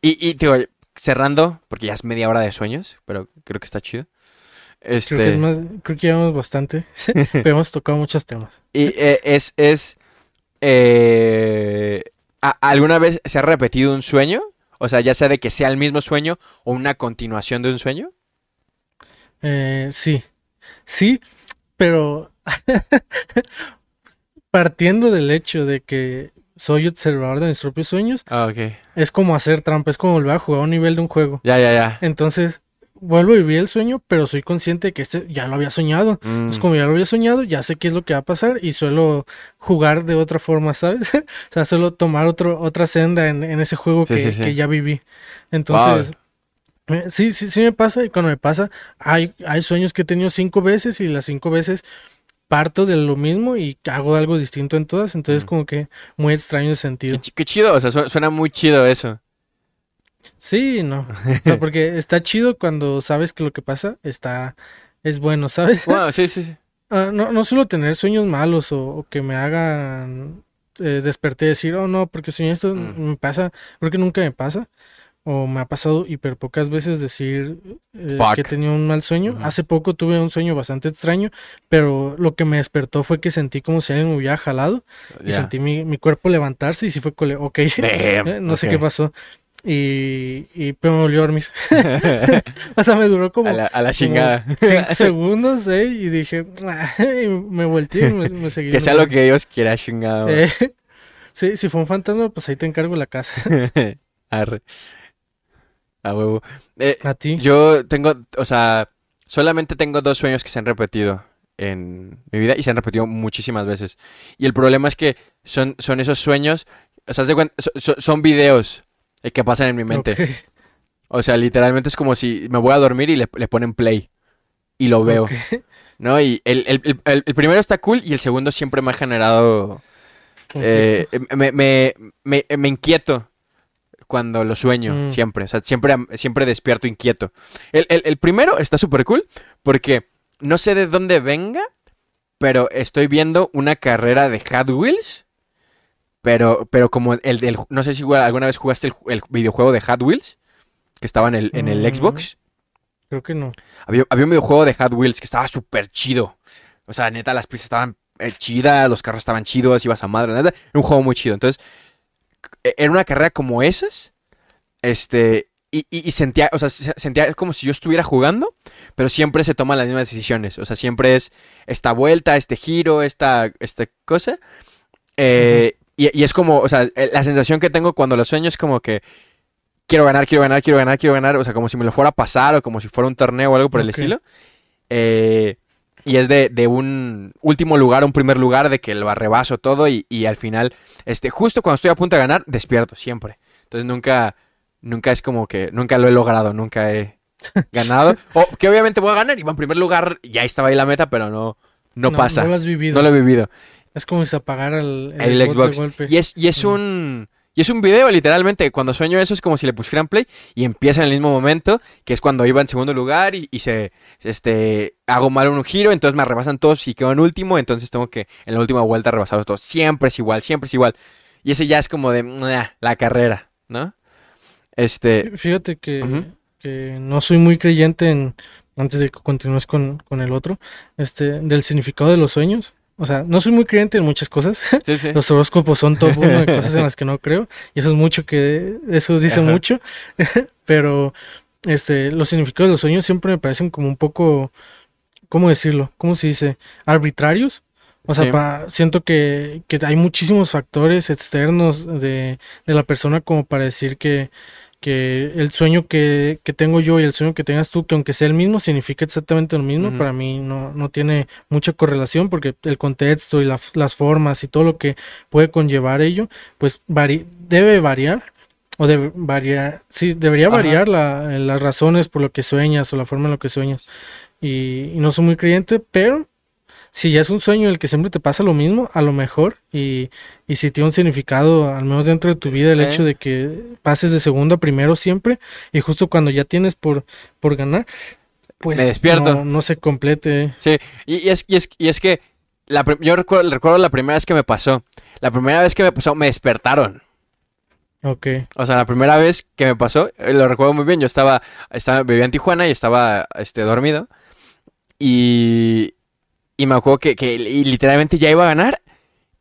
y, y digo, cerrando, porque ya es media hora de sueños, pero creo que está chido. Este, Creo que es más, creo que llevamos bastante, pero hemos tocado muchos temas. y eh, es, es, eh, ¿a- ¿alguna vez se ha repetido un sueño? O sea, ya sea de que sea el mismo sueño o una continuación de un sueño. Eh, sí, sí, pero partiendo del hecho de que soy observador de mis propios sueños, Ah, es como hacer trampa, es como volver a jugar a un nivel de un juego. Ya, ya, ya. Entonces, vuelvo a vivir el sueño, pero soy consciente de que este ya lo había soñado. Mm. Pues como ya lo había soñado, ya sé qué es lo que va a pasar y suelo jugar de otra forma, ¿sabes? o sea, suelo tomar otro, otra senda en, en ese juego Sí, que, sí, sí. que ya viví. Entonces, eh, sí, sí, sí me pasa y cuando me pasa, hay, hay sueños que he tenido cinco veces y las cinco veces parto de lo mismo y hago algo distinto en todas, entonces Mm. como que muy extraño ese sentido. Qué, chi- qué chido, o sea, su- suena muy chido eso. Sí, no, o sea, porque está chido cuando sabes que lo que pasa está, es bueno, ¿sabes? Bueno, sí, sí, sí. Ah, no, no suelo tener sueños malos o, o que me hagan eh, desperté y decir, oh no, porque soñé esto, Mm. me pasa, creo que nunca me pasa, o me ha pasado hiper pocas veces decir eh, que he tenido un mal sueño. Hace poco tuve un sueño bastante extraño, pero lo que me despertó fue que sentí como si alguien me hubiera jalado y sentí mi, mi cuerpo levantarse y sí fue cole, ok, no sé qué pasó. Y, y pero me volvió a dormir. o sea, me duró como a la, a la como chingada. cinco segundos, ¿eh? Y dije, "Ah", y me volteé y me, me seguí. que sea lo que Dios quiera, chingado. Eh, sí, si fue un fantasma, pues ahí te encargo la casa. Arre. A huevo. Eh, A ti. yo tengo, o sea, solamente tengo dos sueños que se han repetido en mi vida y se han repetido muchísimas veces. Y el problema es que son, son esos sueños, o sea, haz de cuenta- so- so- son videos eh, que pasan en mi mente. O sea, literalmente es como si me voy a dormir y le, le ponen play. Y lo veo. ¿No? Y el, el- el- el- primero está cool y el segundo siempre me ha generado... eh, me, me, me, me inquieto cuando lo sueño, Mm. siempre. O sea, siempre, siempre despierto inquieto. El, el- el primero está súper cool porque no sé de dónde venga, pero estoy viendo una carrera de Hot Wheels, Pero, pero como el del, no sé si alguna vez jugaste el, el videojuego de Hot Wheels, que estaba en el, en el Mm. Xbox. Creo que no. Había, había un videojuego de Hot Wheels que estaba súper chido. O sea, neta, las pistas estaban eh, chidas, los carros estaban chidos, ibas a madre, neta. Era un juego muy chido. Entonces, e- era una carrera como esas. Este. Y, y- y sentía, o sea, se- sentía como si yo estuviera jugando, pero siempre se toman las mismas decisiones. O sea, siempre es esta vuelta, este giro, esta, esta cosa. Eh, y, y es como, o sea, eh, la sensación que tengo cuando lo sueño es como que quiero ganar, quiero ganar, quiero ganar, quiero ganar. O sea, como si me lo fuera a pasar o como si fuera un torneo o algo por el estilo. Eh, y es de, de un último lugar a un primer lugar, de que lo rebaso todo y, y al final, este, justo cuando estoy a punto de ganar, despierto, siempre. Entonces nunca, nunca es como que, nunca lo he logrado, nunca he ganado. o que obviamente voy a ganar y va en primer lugar, ya estaba ahí la meta, pero no, no, pasa. No No, lo has vivido. lo he vivido. Es como si se apagara el, El, de Xbox. golpe. Y es, y es un. Y es un video, literalmente. Cuando sueño eso es como si le pusieran play y empieza en el mismo momento, que es cuando iba en segundo lugar y, y se. Este. Hago mal un giro, entonces me rebasan todos y quedo en último, entonces tengo que en la última vuelta rebasarlos todos. Siempre es igual, siempre es igual. Y ese ya es como de. La carrera, ¿no? Este. Fíjate que, que no soy muy creyente en, antes de que continúes con, con el otro, este, del significado de los sueños. O sea, no soy muy creyente en muchas cosas. Sí, sí. Los horóscopos son top uno de cosas en las que no creo. Y eso es mucho que, eso dice Ajá. mucho. Pero, este, los significados de los sueños siempre me parecen como un poco, ¿cómo decirlo? ¿Cómo se dice? Arbitrarios. O sea, Sí. pa- siento que, que hay muchísimos factores externos de, de la persona como para decir que, que el sueño que, que tengo yo y el sueño que tengas tú, que aunque sea el mismo, significa exactamente lo mismo. Para mí no, no tiene mucha correlación porque el contexto y la- las formas y todo lo que puede conllevar ello, pues vari- debe variar. O debe variar, sí, debería Ajá. variar la- las razones por lo que sueñas o la forma en lo que sueñas. Y, y no soy muy creyente, pero si ya es un sueño en el que siempre te pasa lo mismo, a lo mejor, y, y si tiene un significado, al menos dentro de tu vida, el hecho de que pases de segundo a primero siempre, y justo cuando ya tienes por, por ganar, pues Me despierto. No, no se complete. Sí, y, y es, y, es, y es que la, yo recuerdo, recuerdo la primera vez que me pasó. La primera vez que me pasó, me despertaron. Ok. O sea, la primera vez que me pasó, eh, lo recuerdo muy bien. Yo estaba, estaba vivía en Tijuana y estaba este, dormido. Y, y me acuerdo que, que y literalmente ya iba a ganar.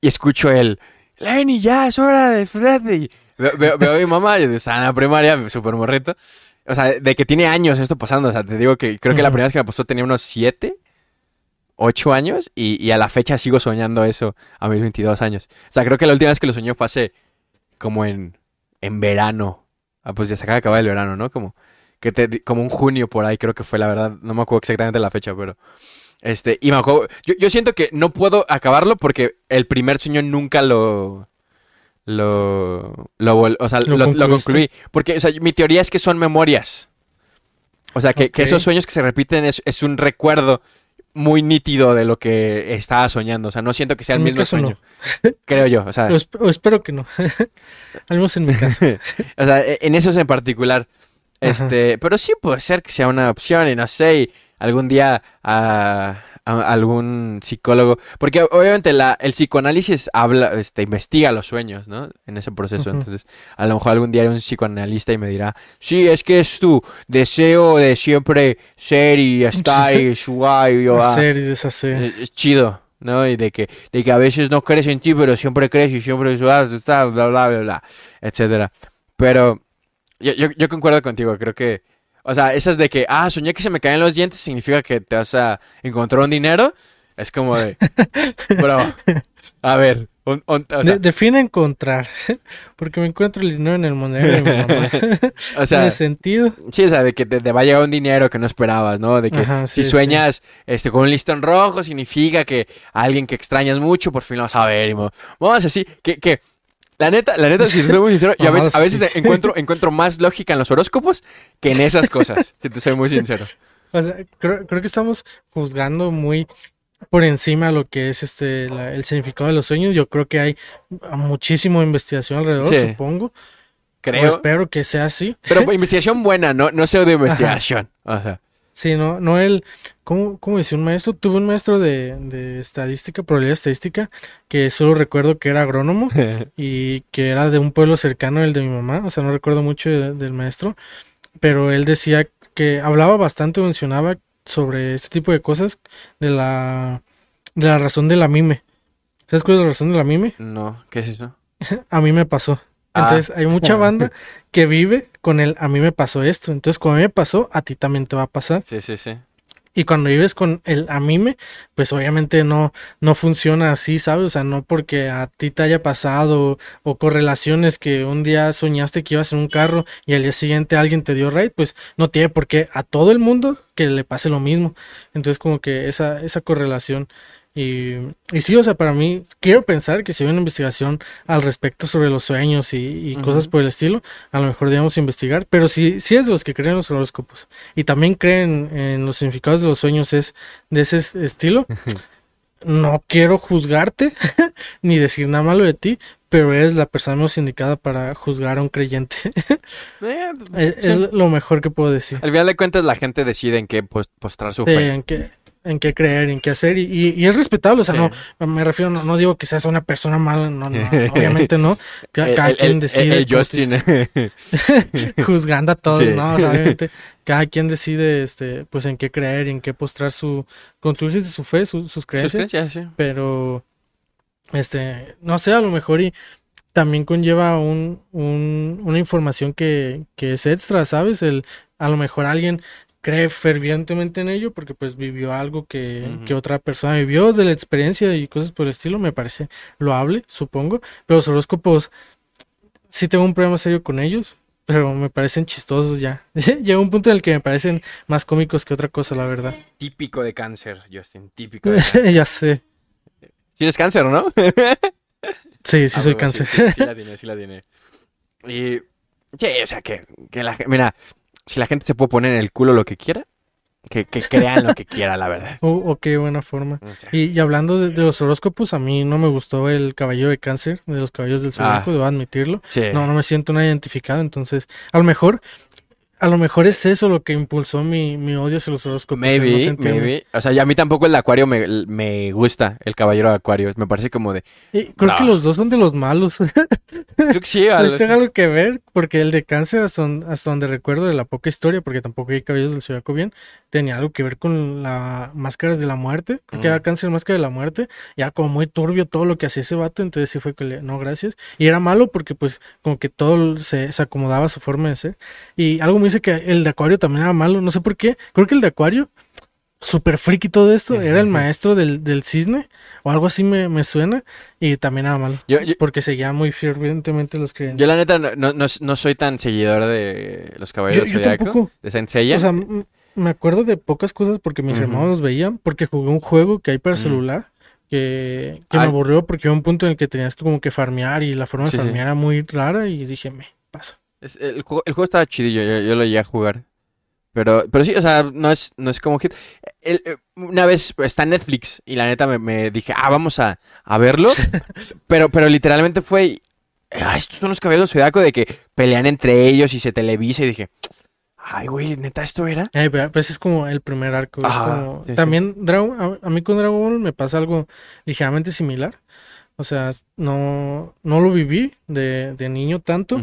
Y escucho el, Lenny, ya es hora de despertarte. Y veo, veo- veo a mi mamá, yo estaba en la primaria, súper morrito. O sea, de que tiene años esto pasando. O sea, te digo que creo que la Ujú. primera vez que me pasó tenía unos 7, 8 años. Y, y a la fecha sigo soñando eso a mis 22 años. O sea, creo que la última vez que lo soñé fue hace como en, en verano. Ah, pues ya se acaba de acabar el verano, ¿no? Como, que te, como un junio por ahí, creo que fue la verdad. No me acuerdo exactamente la fecha, pero. Este, y me acuerdo. Yo, yo siento que no puedo acabarlo porque el primer sueño nunca lo. Lo. lo o sea, ¿Lo lo, concluí. Porque, o sea, mi teoría es que son memorias. O sea, que, que esos sueños que se repiten es, es un recuerdo muy nítido de lo que estaba soñando. O sea, no siento que sea el En mismo no. sueño. Creo yo. O sea, O, esp- o espero que no. al menos en mi caso. o sea, e- en esos en particular. Ajá. Este, pero sí puede ser que sea una opción y no sé, y algún día a, a algún psicólogo, porque obviamente la, el psicoanálisis habla, este, investiga los sueños, ¿no? En ese proceso, entonces a lo mejor algún día hay un psicoanalista y me dirá, sí, es que es tu deseo de siempre ser y estar y guay, y yo, ah, Hacer y deshacer. es, es chido, ¿no? Y de que, de que a veces no crees en ti, pero siempre crees y siempre ah, está, bla, bla, bla, bla, etcétera. Pero yo, yo, yo concuerdo contigo, creo que, o sea, esas de que, ah, soñé que se me caen los dientes significa que te vas a encontrar un dinero, es como de, bro, a ver, un- un- o, sea, De- define encontrar. Porque me encuentro el dinero en el monedero de mi mamá. o sea, Tiene sentido. Sí, o sea, de que te, te va a llegar un dinero que no esperabas, ¿no? De que Ajá, si sí, sueñas este con un listón rojo significa que alguien que extrañas mucho por fin lo vas a ver. Y mo- vamos así, que, que la neta, la neta, si te soy muy sincero, yo a veces, a encuentro, encuentro más lógica en los horóscopos que en esas cosas, si te soy muy sincero. O sea, creo, creo que estamos juzgando muy por encima lo que es este la- el significado de los sueños. Yo creo que hay muchísima investigación alrededor, Sí. supongo. O Creo. espero que sea así. Pero investigación buena, no, no pseudo investigación. O sea, Sí, no, no él, ¿cómo, cómo decía un maestro? Tuve un maestro de, de estadística, probabilidad estadística, que solo recuerdo que era agrónomo y que era de un pueblo cercano el de mi mamá, o sea, no recuerdo mucho de- del maestro, pero él decía que hablaba bastante, mencionaba sobre este tipo de cosas, de la, de la razón de la mime. ¿Sabes cuál es la razón de la mime? No, ¿qué es eso? A mí me pasó. Ah. Entonces, hay mucha banda que vive con el a mí me pasó esto. Entonces, como a mí me pasó, a ti también te va a pasar. Sí, sí, sí. Y cuando vives con el a mí me, pues obviamente no, no funciona así, ¿sabes? O sea, no porque a ti te haya pasado o correlaciones que un día soñaste que ibas en un carro y al día siguiente alguien te dio ride, pues no tiene por qué a todo el mundo que le pase lo mismo. Entonces, como que esa, esa correlación. Y, y sí, o sea, para mí, quiero pensar que si hay una investigación al respecto sobre los sueños y, cosas por el estilo, a lo mejor debemos investigar, pero si, si es de los que creen en los horóscopos y también creen en los significados de los sueños es de ese es- estilo, no quiero juzgarte ni decir nada malo de ti, pero eres la persona menos indicada para juzgar a un creyente. Eh, es, sí. es lo mejor que puedo decir. Al final de cuentas la gente decide en qué pos- postrar su Sí, fe. en qué, en qué creer, en qué hacer, y, y- y es respetable, o sea, Sí. no, me refiero, no, no digo que seas una persona mala, no, no, obviamente no, cada el- quien el- decide. el Justin. juzgando a todos, Sí. ¿no? O sea, obviamente, cada quien decide, este, pues, en qué creer y en qué postrar su, con tu dijiste su fe, su- sus Sus creencias, creencias, sí. pero, este, no sé, a lo mejor y también conlleva un, un- una información que, que es extra, ¿sabes? El, a lo mejor alguien cree fervientemente en ello porque pues vivió algo que, que otra persona vivió de la experiencia y cosas por el estilo, me parece loable, supongo, pero los horóscopos sí tengo un problema serio con ellos, pero me parecen chistosos ya. Llega un punto en el que me parecen más cómicos que otra cosa, la verdad. Típico de cáncer, Justin. Típico de cáncer. ya sé. Tienes cáncer, ¿no? Sí, sí Ah, soy cáncer. Sí, sí, sí la tiene, sí la tiene. Y... Sí, o sea, que, que la gente... Mira, si la gente se puede poner en el culo lo que quiera, que, que crean lo que quiera, la verdad. Oh, oh, qué buena forma. Sea, Y, y hablando de, de los horóscopos, a mí no me gustó el caballero de cáncer, de los caballos del zodiaco, Ah. debo admitirlo. sí. No, no me siento nada identificado, entonces, a lo mejor, a lo mejor es eso lo que impulsó mi, mi odio hacia los horóscopos. no Maybe, maybe. O sea, y a mí tampoco el de Acuario me, me gusta, el caballero de Acuario. Me parece como de... Y creo No. que los dos son de los malos. Creo que sí, tengo algo que ver, porque el de cáncer, hasta donde, hasta donde recuerdo de la poca historia, porque tampoco hay caballos del zodiaco bien, tenía algo que ver con la máscaras de la muerte. Creo que Mm. era cáncer máscara de la muerte. Ya como muy turbio todo lo que hacía ese vato, entonces sí fue que le, no, gracias. Y era malo porque pues como que todo se, se acomodaba a su forma de ser. Y algo me dice que el de Acuario también era malo, no sé por qué. Creo que el de Acuario, super friki todo esto, era el maestro del, del cisne, o algo así me, me suena, y también era malo. Yo, yo, Porque seguía muy fervientemente los creencias. yo la neta no, no, no- no soy tan seguidor de los caballeros Yo- de Saint Seiya. O sea, me acuerdo de pocas cosas porque mis hermanos los veían, porque jugué un juego que hay para Mm. celular que, que me aburrió porque hubo un punto en el que tenías que como que farmear y la forma de sí. farmear era muy rara y dije, me paso. Es- el, juego, el juego estaba chidillo, yo, yo lo llegué a jugar. Pero, pero sí, o sea, no es, no es como hit. El- eh, una vez está en Netflix y la neta me, me dije, ah, vamos a, a verlo. pero, pero literalmente fue, ah, estos son los caballeros zodiaco de que pelean entre ellos y se televisa y dije, ay, güey, neta, esto era. Ay, pero, pues es como el primer arco. es Ajá, como- sí, sí. También Dragon, a, a mí con Dragon Ball me pasa algo ligeramente similar. O sea, no, no lo viví de, de niño tanto.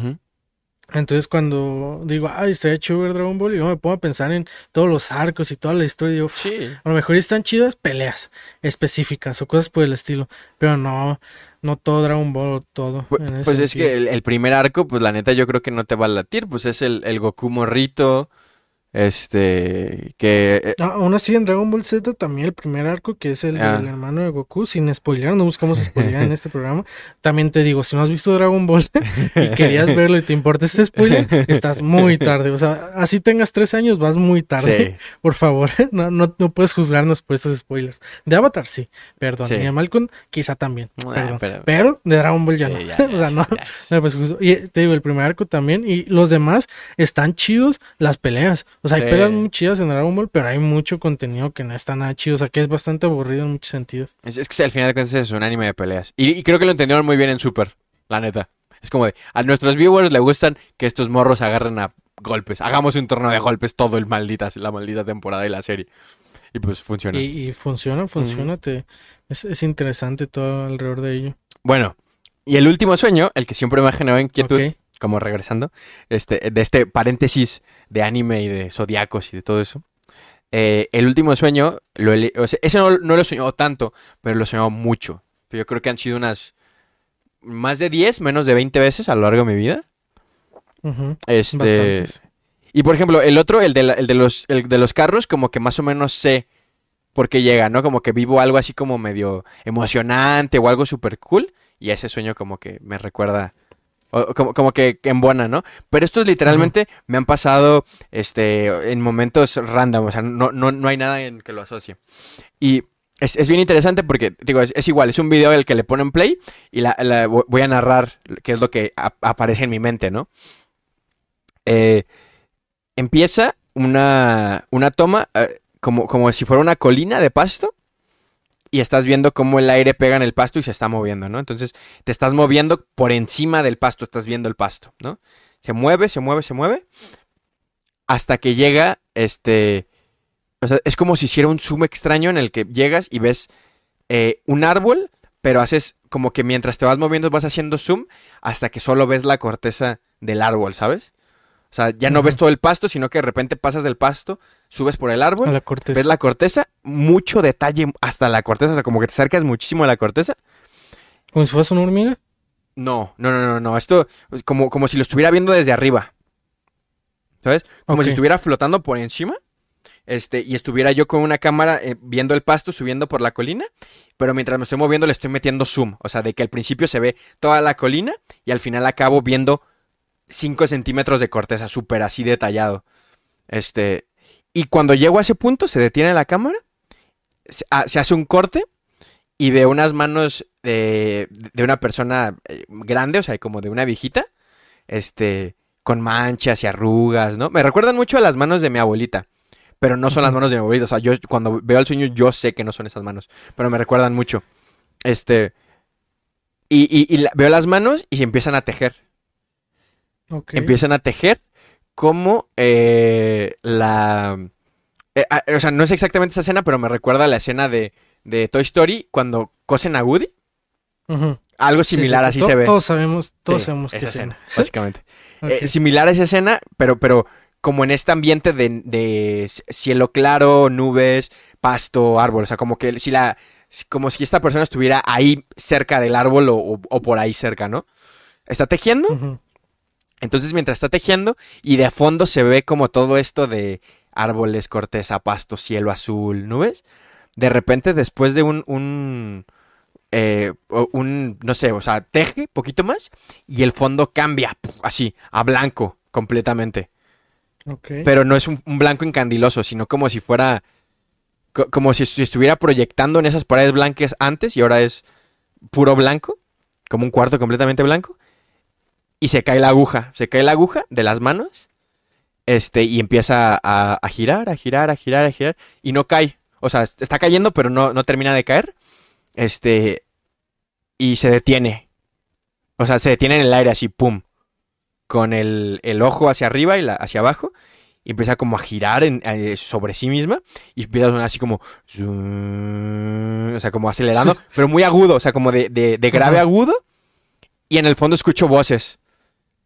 Entonces cuando digo, ay, estaría chido ver Dragon Ball, y yo me pongo a pensar en todos los arcos y toda la historia, y digo, "Uf, Sí. a lo mejor están chidas peleas específicas o cosas por el estilo, pero no, no todo Dragon Ball, todo. Pu- en ese Pues es que el, el primer arco, pues la neta yo creo que no te va a latir, pues es el, el Goku morrito, este, que... eh, Ah, aún así en Dragon Ball Z también el primer arco, que es el Ah. del hermano de Goku, sin spoilear, no buscamos spoilear en este programa. También te digo, si no has visto Dragon Ball y querías verlo y te importa este spoiler, estás muy tarde. O sea, así tengas tres años, vas muy tarde. sí. Por favor, no, no, no puedes juzgarnos por estos spoilers. De Avatar sí, perdón. Sí. Y de Malcolm quizá también, Ah, perdón. pero- Pero de Dragon Ball ya Sí, no. ya, ya, o sea, no. No, pues, justo- y te digo, el primer arco también. Y los demás están chidos las peleas. O sea, hay Sí. peleas muy chidas en Dragon Ball, pero hay mucho contenido que no está nada chido. O sea, que es bastante aburrido en muchos sentidos. Es, es que al final de cuentas es un anime de peleas. Y, y creo que lo entendieron muy bien en Super, la neta. Es como de, a nuestros viewers le gustan que estos morros agarren a golpes. Hagamos un torneo de golpes todo el maldita, la maldita temporada y la serie. Y pues funciona. Y, y funciona, funciona. te, es, es interesante todo alrededor de ello. Bueno, y el último sueño, el que siempre me ha generado inquietud, Ok. Como regresando, este, de este paréntesis de anime y de zodiacos y de todo eso. eh, el último sueño, lo o sea, ese no, no lo he soñado tanto, pero lo he soñado mucho. Yo creo que han sido unas más de 10, menos de 20 veces a lo largo de mi vida. Ujú, Este, Bastantes. y por ejemplo, el otro, el de, la- el de los, el de los carros, como que más o menos sé por qué llega, ¿no? Como que vivo algo así como medio emocionante o algo súper cool. Y ese sueño como que me recuerda, o como, como que, que embona, ¿no? Pero estos literalmente me han pasado este, en momentos random, o sea, no, no, no hay nada en que lo asocie. Y es, es bien interesante porque, digo, es, es igual, es un video el que le ponen play y la, la- voy a narrar qué es lo que ap- aparece en mi mente, ¿no? Eh, empieza una, una toma eh, como, como si fuera una colina de pasto y estás viendo cómo el aire pega en el pasto y se está moviendo, ¿no? Entonces te estás moviendo por encima del pasto, estás viendo el pasto, ¿no? Se mueve, se mueve, se mueve hasta que llega este... O sea, es como si hiciera un zoom extraño en el que llegas y ves eh, un árbol, pero haces como que mientras te vas moviendo vas haciendo zoom hasta que solo ves la corteza del árbol, ¿sabes? O sea, ya no ves todo el pasto, sino que de repente pasas del pasto, subes por el árbol, A la corteza. ves la corteza, mucho detalle hasta la corteza, o sea, como que te acercas muchísimo a la corteza. Como si fuese una hormiga. No, no, no, no, no, esto es como, como si lo estuviera viendo desde arriba. ¿Sabes? Como si estuviera flotando por encima. Este, y estuviera yo con una cámara eh, viendo el pasto subiendo por la colina, pero mientras me estoy moviendo le estoy metiendo zoom, o sea, de que al principio se ve toda la colina y al final acabo viendo 5 centímetros de corteza, súper así detallado. Este, y cuando llego a ese punto se detiene la cámara, se, ah, se hace un corte y veo unas manos de, de una persona eh, grande, o sea, como de una viejita, este, con manchas y arrugas, ¿no? Me recuerdan mucho a las manos de mi abuelita, pero no son las manos de mi abuelita, o sea, yo cuando veo el sueño yo sé que no son esas manos, pero me recuerdan mucho. Este, y, y- y la- veo las manos y se empiezan a tejer, empiezan a tejer como eh, la... eh, ah, o sea, no es exactamente esa escena, pero me recuerda a la escena de, de Toy Story cuando cosen a Woody. Algo similar sí, así se ve. Todos sabemos, todos Sí, sabemos esa qué escena, escena. básicamente. Eh, similar a esa escena, pero, pero como en este ambiente de, de cielo claro, nubes, pasto, árbol. O sea, como que si la. Como si esta persona estuviera ahí cerca del árbol o, o- o por ahí cerca, ¿no? Está tejiendo. Ujú. Entonces, mientras está tejiendo, y de fondo se ve como todo esto de árboles, corteza, pasto, cielo azul, nubes. De repente, después de un, un, eh, un, no sé, o sea, teje poquito más, y el fondo cambia, así, a blanco, completamente. Ok. Pero no es un, un blanco encandiloso, sino como si fuera, co- como si estu- estuviera proyectando en esas paredes blancas antes, y ahora es puro blanco, como un cuarto completamente blanco y se cae la aguja, se cae la aguja de las manos, este, y empieza a, a girar, a girar, a girar, a girar, y no cae. O sea, est- está cayendo, pero no, no termina de caer. Este, y se detiene. O sea, se detiene en el aire así, pum. Con el, el ojo hacia arriba y la, hacia abajo. Y empieza como a girar en- sobre sí misma. Y empieza a sonar así como... O sea, como acelerando. pero muy agudo. O sea, como de, de- de grave agudo. Y en el fondo escucho voces.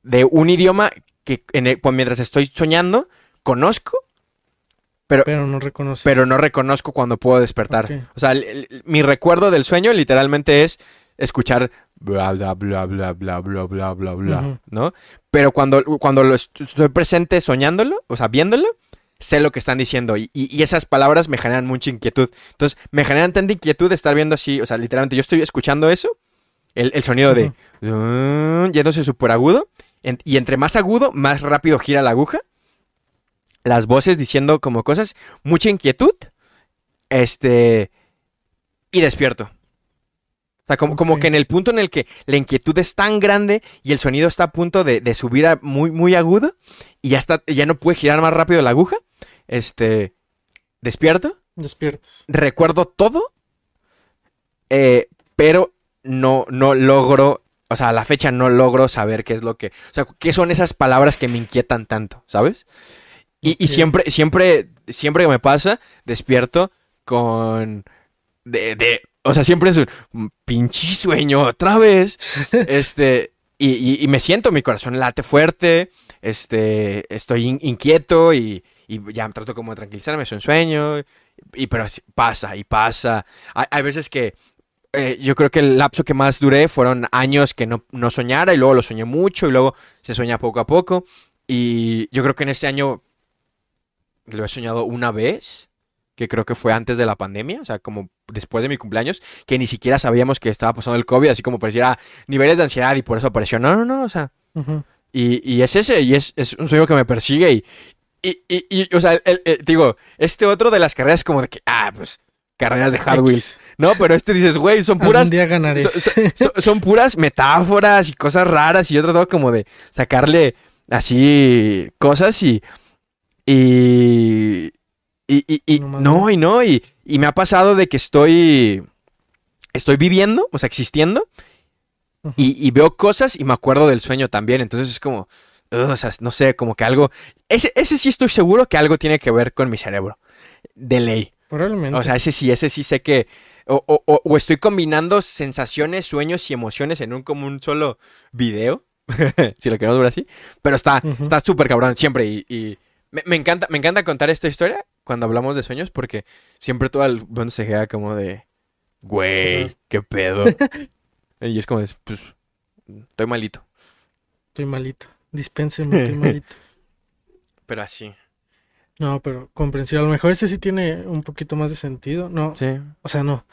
De un idioma que en el- pues, mientras estoy soñando conozco. Pero, Pero no reconoces. pero no reconozco cuando puedo despertar. O sea, el- el- mi recuerdo del sueño literalmente es escuchar bla bla bla bla bla bla bla bla bla. ¿no? Pero cuando, cuando lo estoy presente soñándolo, o sea, viéndolo, sé lo que están diciendo y, y- y esas palabras me generan mucha inquietud. Entonces, me generan tanta inquietud de estar viendo así, o sea, literalmente yo estoy escuchando eso, el, el sonido de uh, yéndose súper agudo, en- y entre más agudo, más rápido gira la aguja. Las voces diciendo como cosas, mucha inquietud, este, y despierto. O sea, como, como que en el punto en el que la inquietud es tan grande y el sonido está a punto de, de subir a muy, muy agudo y ya está, ya no puede girar más rápido la aguja, este, despierto, Despiertas. recuerdo todo, eh, pero no, no logro o sea, a la fecha no logro saber qué es lo que, o sea, qué son esas palabras que me inquietan tanto, ¿sabes? Y, y siempre, siempre, siempre que me pasa, despierto con, de, de, o sea, siempre es un pinche sueño otra vez, este, y, y- y me siento, mi corazón late fuerte, este, estoy in- inquieto y, y ya trato como de tranquilizarme, es un sueño, y pero pasa y pasa. Hay, hay veces que eh, yo creo que el lapso que más duré fueron años que no, no soñara y luego lo soñé mucho y luego se sueña poco a poco. Y yo creo que en este año lo he soñado una vez, que creo que fue antes de la pandemia, o sea, como después de mi cumpleaños, que ni siquiera sabíamos que estaba pasando el COVID, así como pareciera niveles de ansiedad y por eso apareció. No, no, no, o sea, Ujú. y, y es ese, y es, es un sueño que me persigue. Y, y, y, y, o sea, el- el- digo, este otro de las carreras como de que, ah, pues, carreras de Hot Wheels. No, pero este dices, güey, son puras. Algún día ganaré. Son, son- son- son puras metáforas y cosas raras. Y otro todo como de sacarle así cosas y. Y. Y, y- y- No y no, y, y me ha pasado de que estoy. Estoy viviendo, o sea, existiendo, y, y veo cosas y me acuerdo del sueño también. Entonces es como, o sea, no sé, como que algo. Ese, ese sí estoy seguro que algo tiene que ver con mi cerebro. De ley. Probablemente. O sea, ese sí, ese sí sé que. O, o- o- estoy combinando sensaciones, sueños y emociones en un como un solo video. si lo queremos ver así. Pero está está súper cabrón siempre. Y, y me, me encanta, me encanta contar esta historia cuando hablamos de sueños. Porque siempre todo el mundo se queda como de. Güey, qué pedo. y es como de, pues. Estoy malito. Estoy malito. Dispénseme, estoy malito. Pero así. No, pero comprensible. A lo mejor este sí tiene un poquito más de sentido. No, Sí. o sea, no.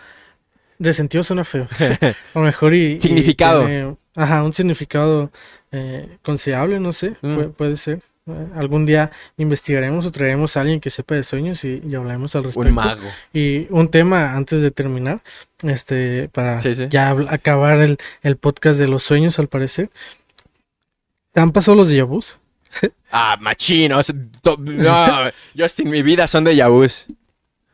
De sentido suena feo. A lo mejor y... y Significado. tiene, ajá, un significado eh, considerable, no sé. Mm. Puede, puede ser. Eh, algún día investigaremos o traeremos a alguien que sepa de sueños y, y hablaremos al respecto. Un mago. Y un tema antes de terminar, este, para Sí, sí. ya acabar el, el podcast de los sueños, al parecer. ¿Te han pasado los déjà? Ah, machino. o sea, to- No, Justin, mi vida son de vus.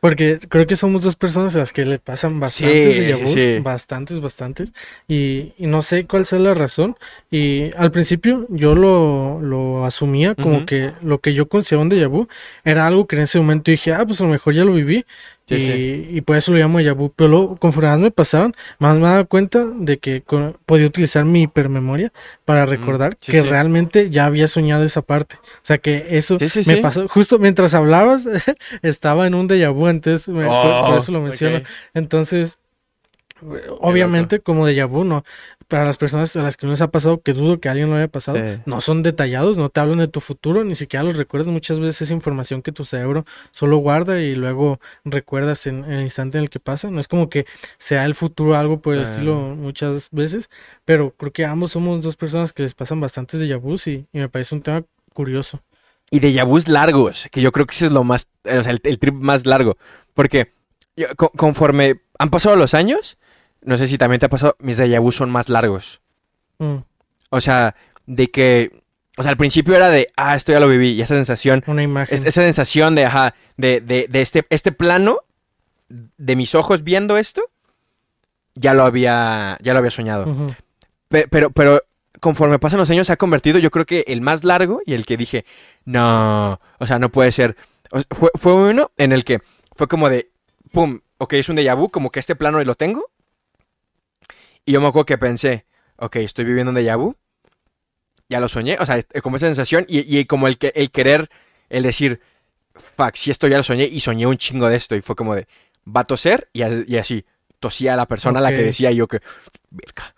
Porque creo que somos dos personas a las que le pasan bastantes Sí, vus, sí. bastantes, bastantes. Y, y no sé cuál sea la razón. Y al principio yo lo, lo asumía como que lo que yo consideraba un déjà vu era algo que en ese momento dije, ah, pues a lo mejor ya lo viví. Sí, y, sí. y por eso lo llamo vu. Pero luego, conforme más me pasaban, más me daba cuenta de que con- podía utilizar mi hipermemoria para recordar Mm, sí, que realmente ya había soñado esa parte. O sea que eso me pasó justo mientras hablabas, estaba en un déjà vu, entonces me- por, por Oh, eso lo menciono. Entonces, obviamente como déjà vu, no. Para las personas a las que no les ha pasado, que dudo que a alguien lo haya pasado, Sí. no son detallados, no te hablan de tu futuro, ni siquiera los recuerdas. Muchas veces es información que tu cerebro solo guarda y luego recuerdas en, en el instante en el que pasa. No es como que sea el futuro algo por el Ah. estilo muchas veces, pero creo que ambos somos dos personas que les pasan bastantes déjà vus y, y me parece un tema curioso. Y de vus largos, que yo creo que ese es lo más, eh, o sea, el, el trip más largo. Porque yo- co- conforme han pasado los años, no sé si también te ha pasado, mis déjà vus son más largos. Mm, O sea, de que, o sea, al principio era de, ah, esto ya lo viví, y esa sensación, una imagen. es- esa sensación de, ajá, de, de, de este, este plano de mis ojos viendo esto, ya lo había, ya lo había soñado. Ujú. Pe- Pero, pero conforme pasan los años se ha convertido, yo creo que el más largo y el que dije, no, o sea, no puede ser. O- fue, fue uno en el que fue como de, pum, ok, es un déjà vu, como que este plano lo tengo. Y yo me acuerdo que pensé, ok, estoy viviendo un déjà vu. Ya lo soñé, o sea, eh, como esa sensación y, y como el, que, el querer, el decir, fuck, si esto ya lo soñé y soñé un chingo de esto. Y fue como de, va a toser y, así, tosía a la persona a la que decía yo que, verga.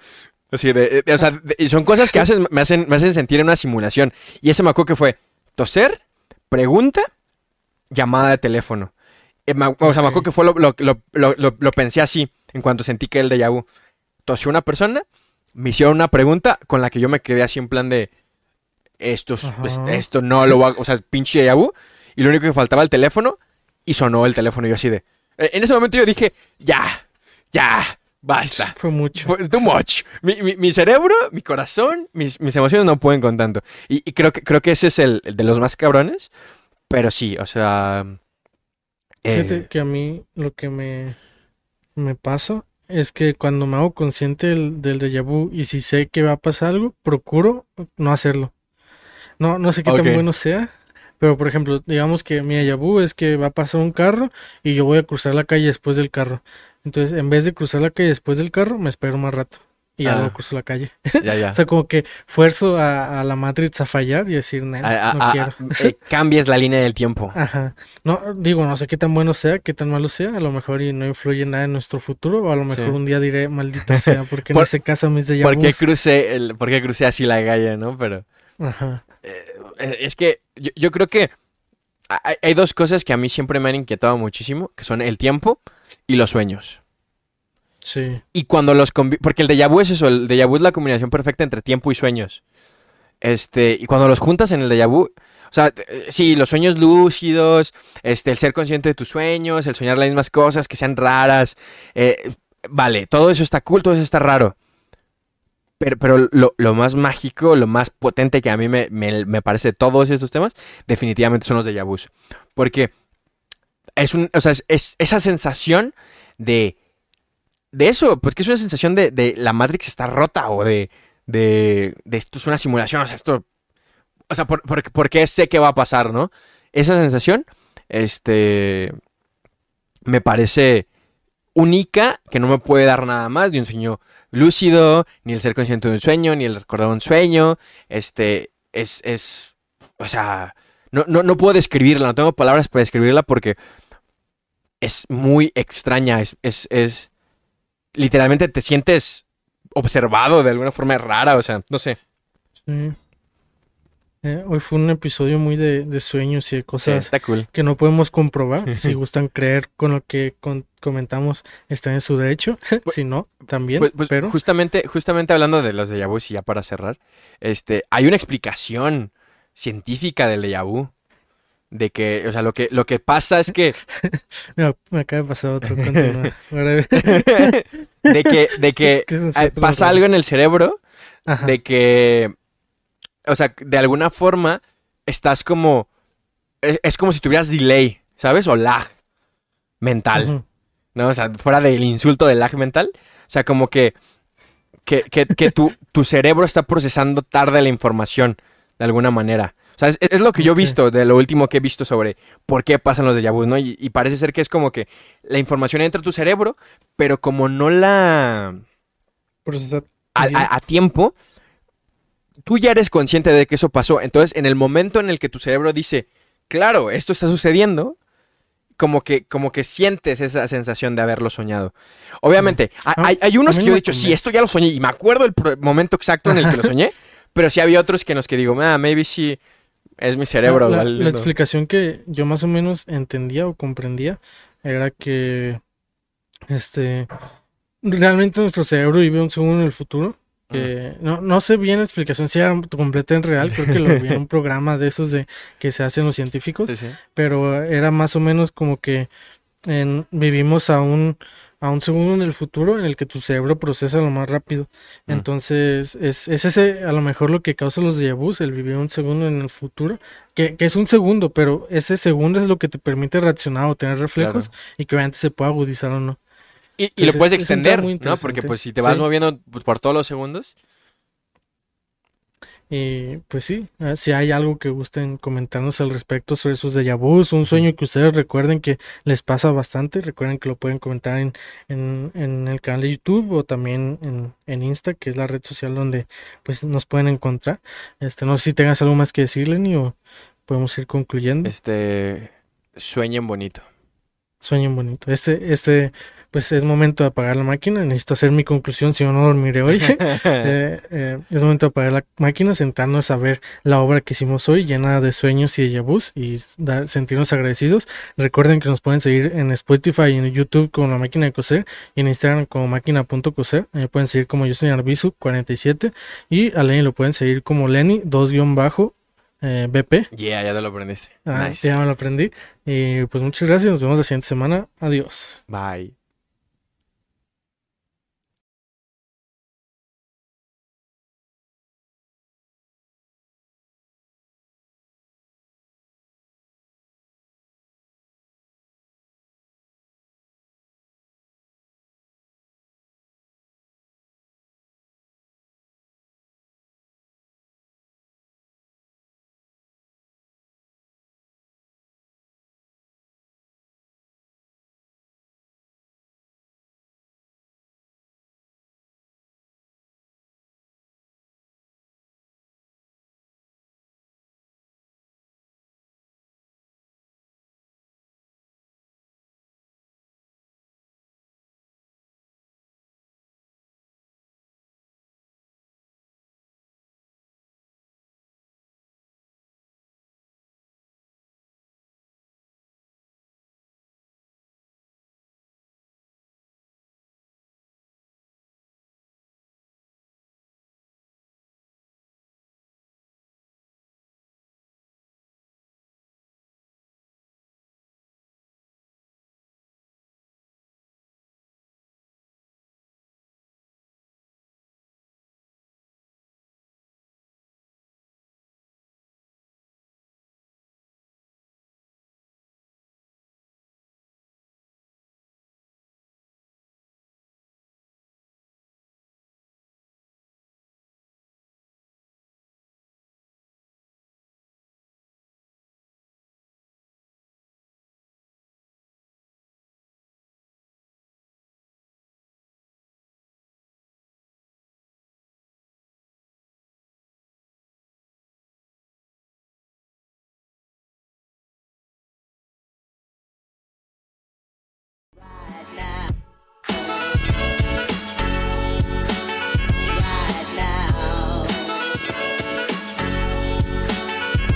Así de, de- o sea, de- y son cosas que hacen, me, hacen, me hacen sentir en una simulación. Y ese me acuerdo que fue toser, pregunta, llamada de teléfono. Eh, me- o sea, me acuerdo que fue lo, lo, lo, pensé así, en cuanto sentí que el déjà vu. Tosió una persona, me hicieron una pregunta con la que yo me quedé así en plan de, esto, es- Ajá. es- esto no lo va, o sea, pinche déjà vu. Y lo único que faltaba el teléfono, y sonó el teléfono y yo así de... eh, En ese momento yo dije, ya, ya, basta. Fue mucho. Fue Too much. Mi, mi- mi cerebro, mi corazón, mis, mis emociones no pueden con tanto. Y, y creo que creo que ese es el, el de los más cabrones. Pero sí, o sea. eh, Fíjate que a mí lo que me, me pasa es que cuando me hago consciente del, del déjà vu y si sé que va a pasar algo, procuro no hacerlo. No, no sé qué tan bueno sea, pero por ejemplo, digamos que mi déjà vu es que va a pasar un carro y yo voy a cruzar la calle después del carro. Entonces, en vez de cruzar la calle después del carro, me espero más rato y ya Ah. luego cruzo la calle. Ya, ya. O sea, como que fuerzo a, a la Matrix a fallar y decir, "Nel, A- no a- quiero. eh, cambies la línea del tiempo. Ajá. No, digo, no sé qué tan bueno sea, qué tan malo sea. A lo mejor y no influye nada en nuestro futuro. O a lo mejor Sí. un día diré, maldita sea, porque Por- no se casa mis déjà ¿Por qué vus?". crucé, el, por qué crucé así la calle, no? Pero Ajá. eh, es que yo, yo creo que hay, hay dos cosas que a mí siempre me han inquietado muchísimo, que son el tiempo y los sueños. Sí. Y cuando los porque el déjà vu es eso, el déjà vu es la combinación perfecta entre tiempo y sueños. Este, y cuando los juntas en el déjà vu, o sea, eh, sí, los sueños lúcidos, este, el ser consciente de tus sueños, el soñar las mismas cosas, que sean raras, eh, vale, todo eso está cool, todo eso está raro. Pero, pero lo, lo más mágico, lo más potente que a mí me, me- me parece de todos estos temas, definitivamente son los déjà vus. Porque es un, o sea, es esa sensación de, de eso, porque es una sensación de, de la Matrix está rota o de, de, de esto es una simulación, o sea, esto, o sea, por, por- porque sé que va a pasar, ¿no? Esa sensación, este, me parece única, que no me puede dar nada más de un sueño lúcido, ni el ser consciente de un sueño, ni el recordar un sueño, este, es, es, o sea, no, no, no puedo describirla, no tengo palabras para describirla porque es muy extraña, es, es, es, literalmente te sientes observado de alguna forma rara, o sea, no sé. sí. Eh, hoy fue un episodio muy de, de sueños y de cosas cool. que no podemos comprobar. Si gustan creer con lo que con- comentamos, está en su derecho. si no, también. Pues, pues, pero justamente, justamente hablando de los déjà vus y ya para cerrar, este, hay una explicación científica del déjà vu. De que, o sea, lo que, lo que pasa es que, Mira, me acaba de pasar otro. Ahora- de que, de que ¿Qué es eh, otro pasa algo en el cerebro Ajá. de que, o sea, de alguna forma estás como, es, es como si tuvieras delay, ¿sabes? O lag mental. ¿no? O sea, fuera del insulto del lag mental. O sea, como que, que, que, que tu, tu cerebro está procesando tarde la información, de alguna manera. O sea, es, es lo que yo he visto, de lo último que he visto sobre por qué pasan los déjà vus, ¿no? Y, y parece ser que es como que la información entra a tu cerebro, pero como no la... Procesar. a, Bien. a- a tiempo, tú ya eres consciente de que eso pasó. Entonces, en el momento en el que tu cerebro dice, claro, esto está sucediendo, como que, como que sientes esa sensación de haberlo soñado. Obviamente, hay, hay unos que yo he dicho, sí, esto ya lo soñé, y me acuerdo el momento exacto en el que lo soñé, pero sí había otros que en los que digo, ah, maybe sí, es mi cerebro. La, la- vale, la no". explicación que yo más o menos entendía o comprendía era que este realmente nuestro cerebro vive un segundo en el futuro. no, no sé bien la explicación si era completa en real, creo que lo vi en un programa de esos de que se hacen los científicos, Sí, sí. pero era más o menos como que en- vivimos a un a un segundo en el futuro en el que tu cerebro procesa lo más rápido. Mm. Entonces, es, es ese a lo mejor lo que causa los déjà vus, el vivir un segundo en el futuro, que, que es un segundo, pero ese segundo es lo que te permite reaccionar o tener reflejos Claro. y que obviamente se pueda agudizar o no. Y, y lo puedes extender, ¿no? Porque pues si te vas Sí. moviendo por todos los segundos, Y pues sí, eh, si hay algo que gusten comentarnos al respecto sobre sus déjà vus, un sueño que ustedes recuerden que les pasa bastante, recuerden que lo pueden comentar en, en, en el canal de YouTube o también en, en Insta, que es la red social donde pues nos pueden encontrar. Este, no sé si tengas algo más que decirle, ni o podemos ir concluyendo. este, sueñen bonito. Sueñen bonito. Este, este, pues es momento de apagar la máquina. Necesito hacer mi conclusión, si no, no dormiré hoy. Eh, eh, es momento de apagar la máquina, sentarnos a ver la obra que hicimos hoy, llena de sueños y de vus y da- sentirnos agradecidos. Recuerden que nos pueden seguir en Spotify y en YouTube como La Máquina de Coser y en Instagram como máquina.coser. Me pueden seguir como yo soy Arbizu47 y a Lenny lo pueden seguir como Lenny 2-BP. Yeah, ya te lo aprendiste. Ah, nice. Ya me lo aprendí. Y pues muchas gracias. Nos vemos la siguiente semana. Adiós. Bye.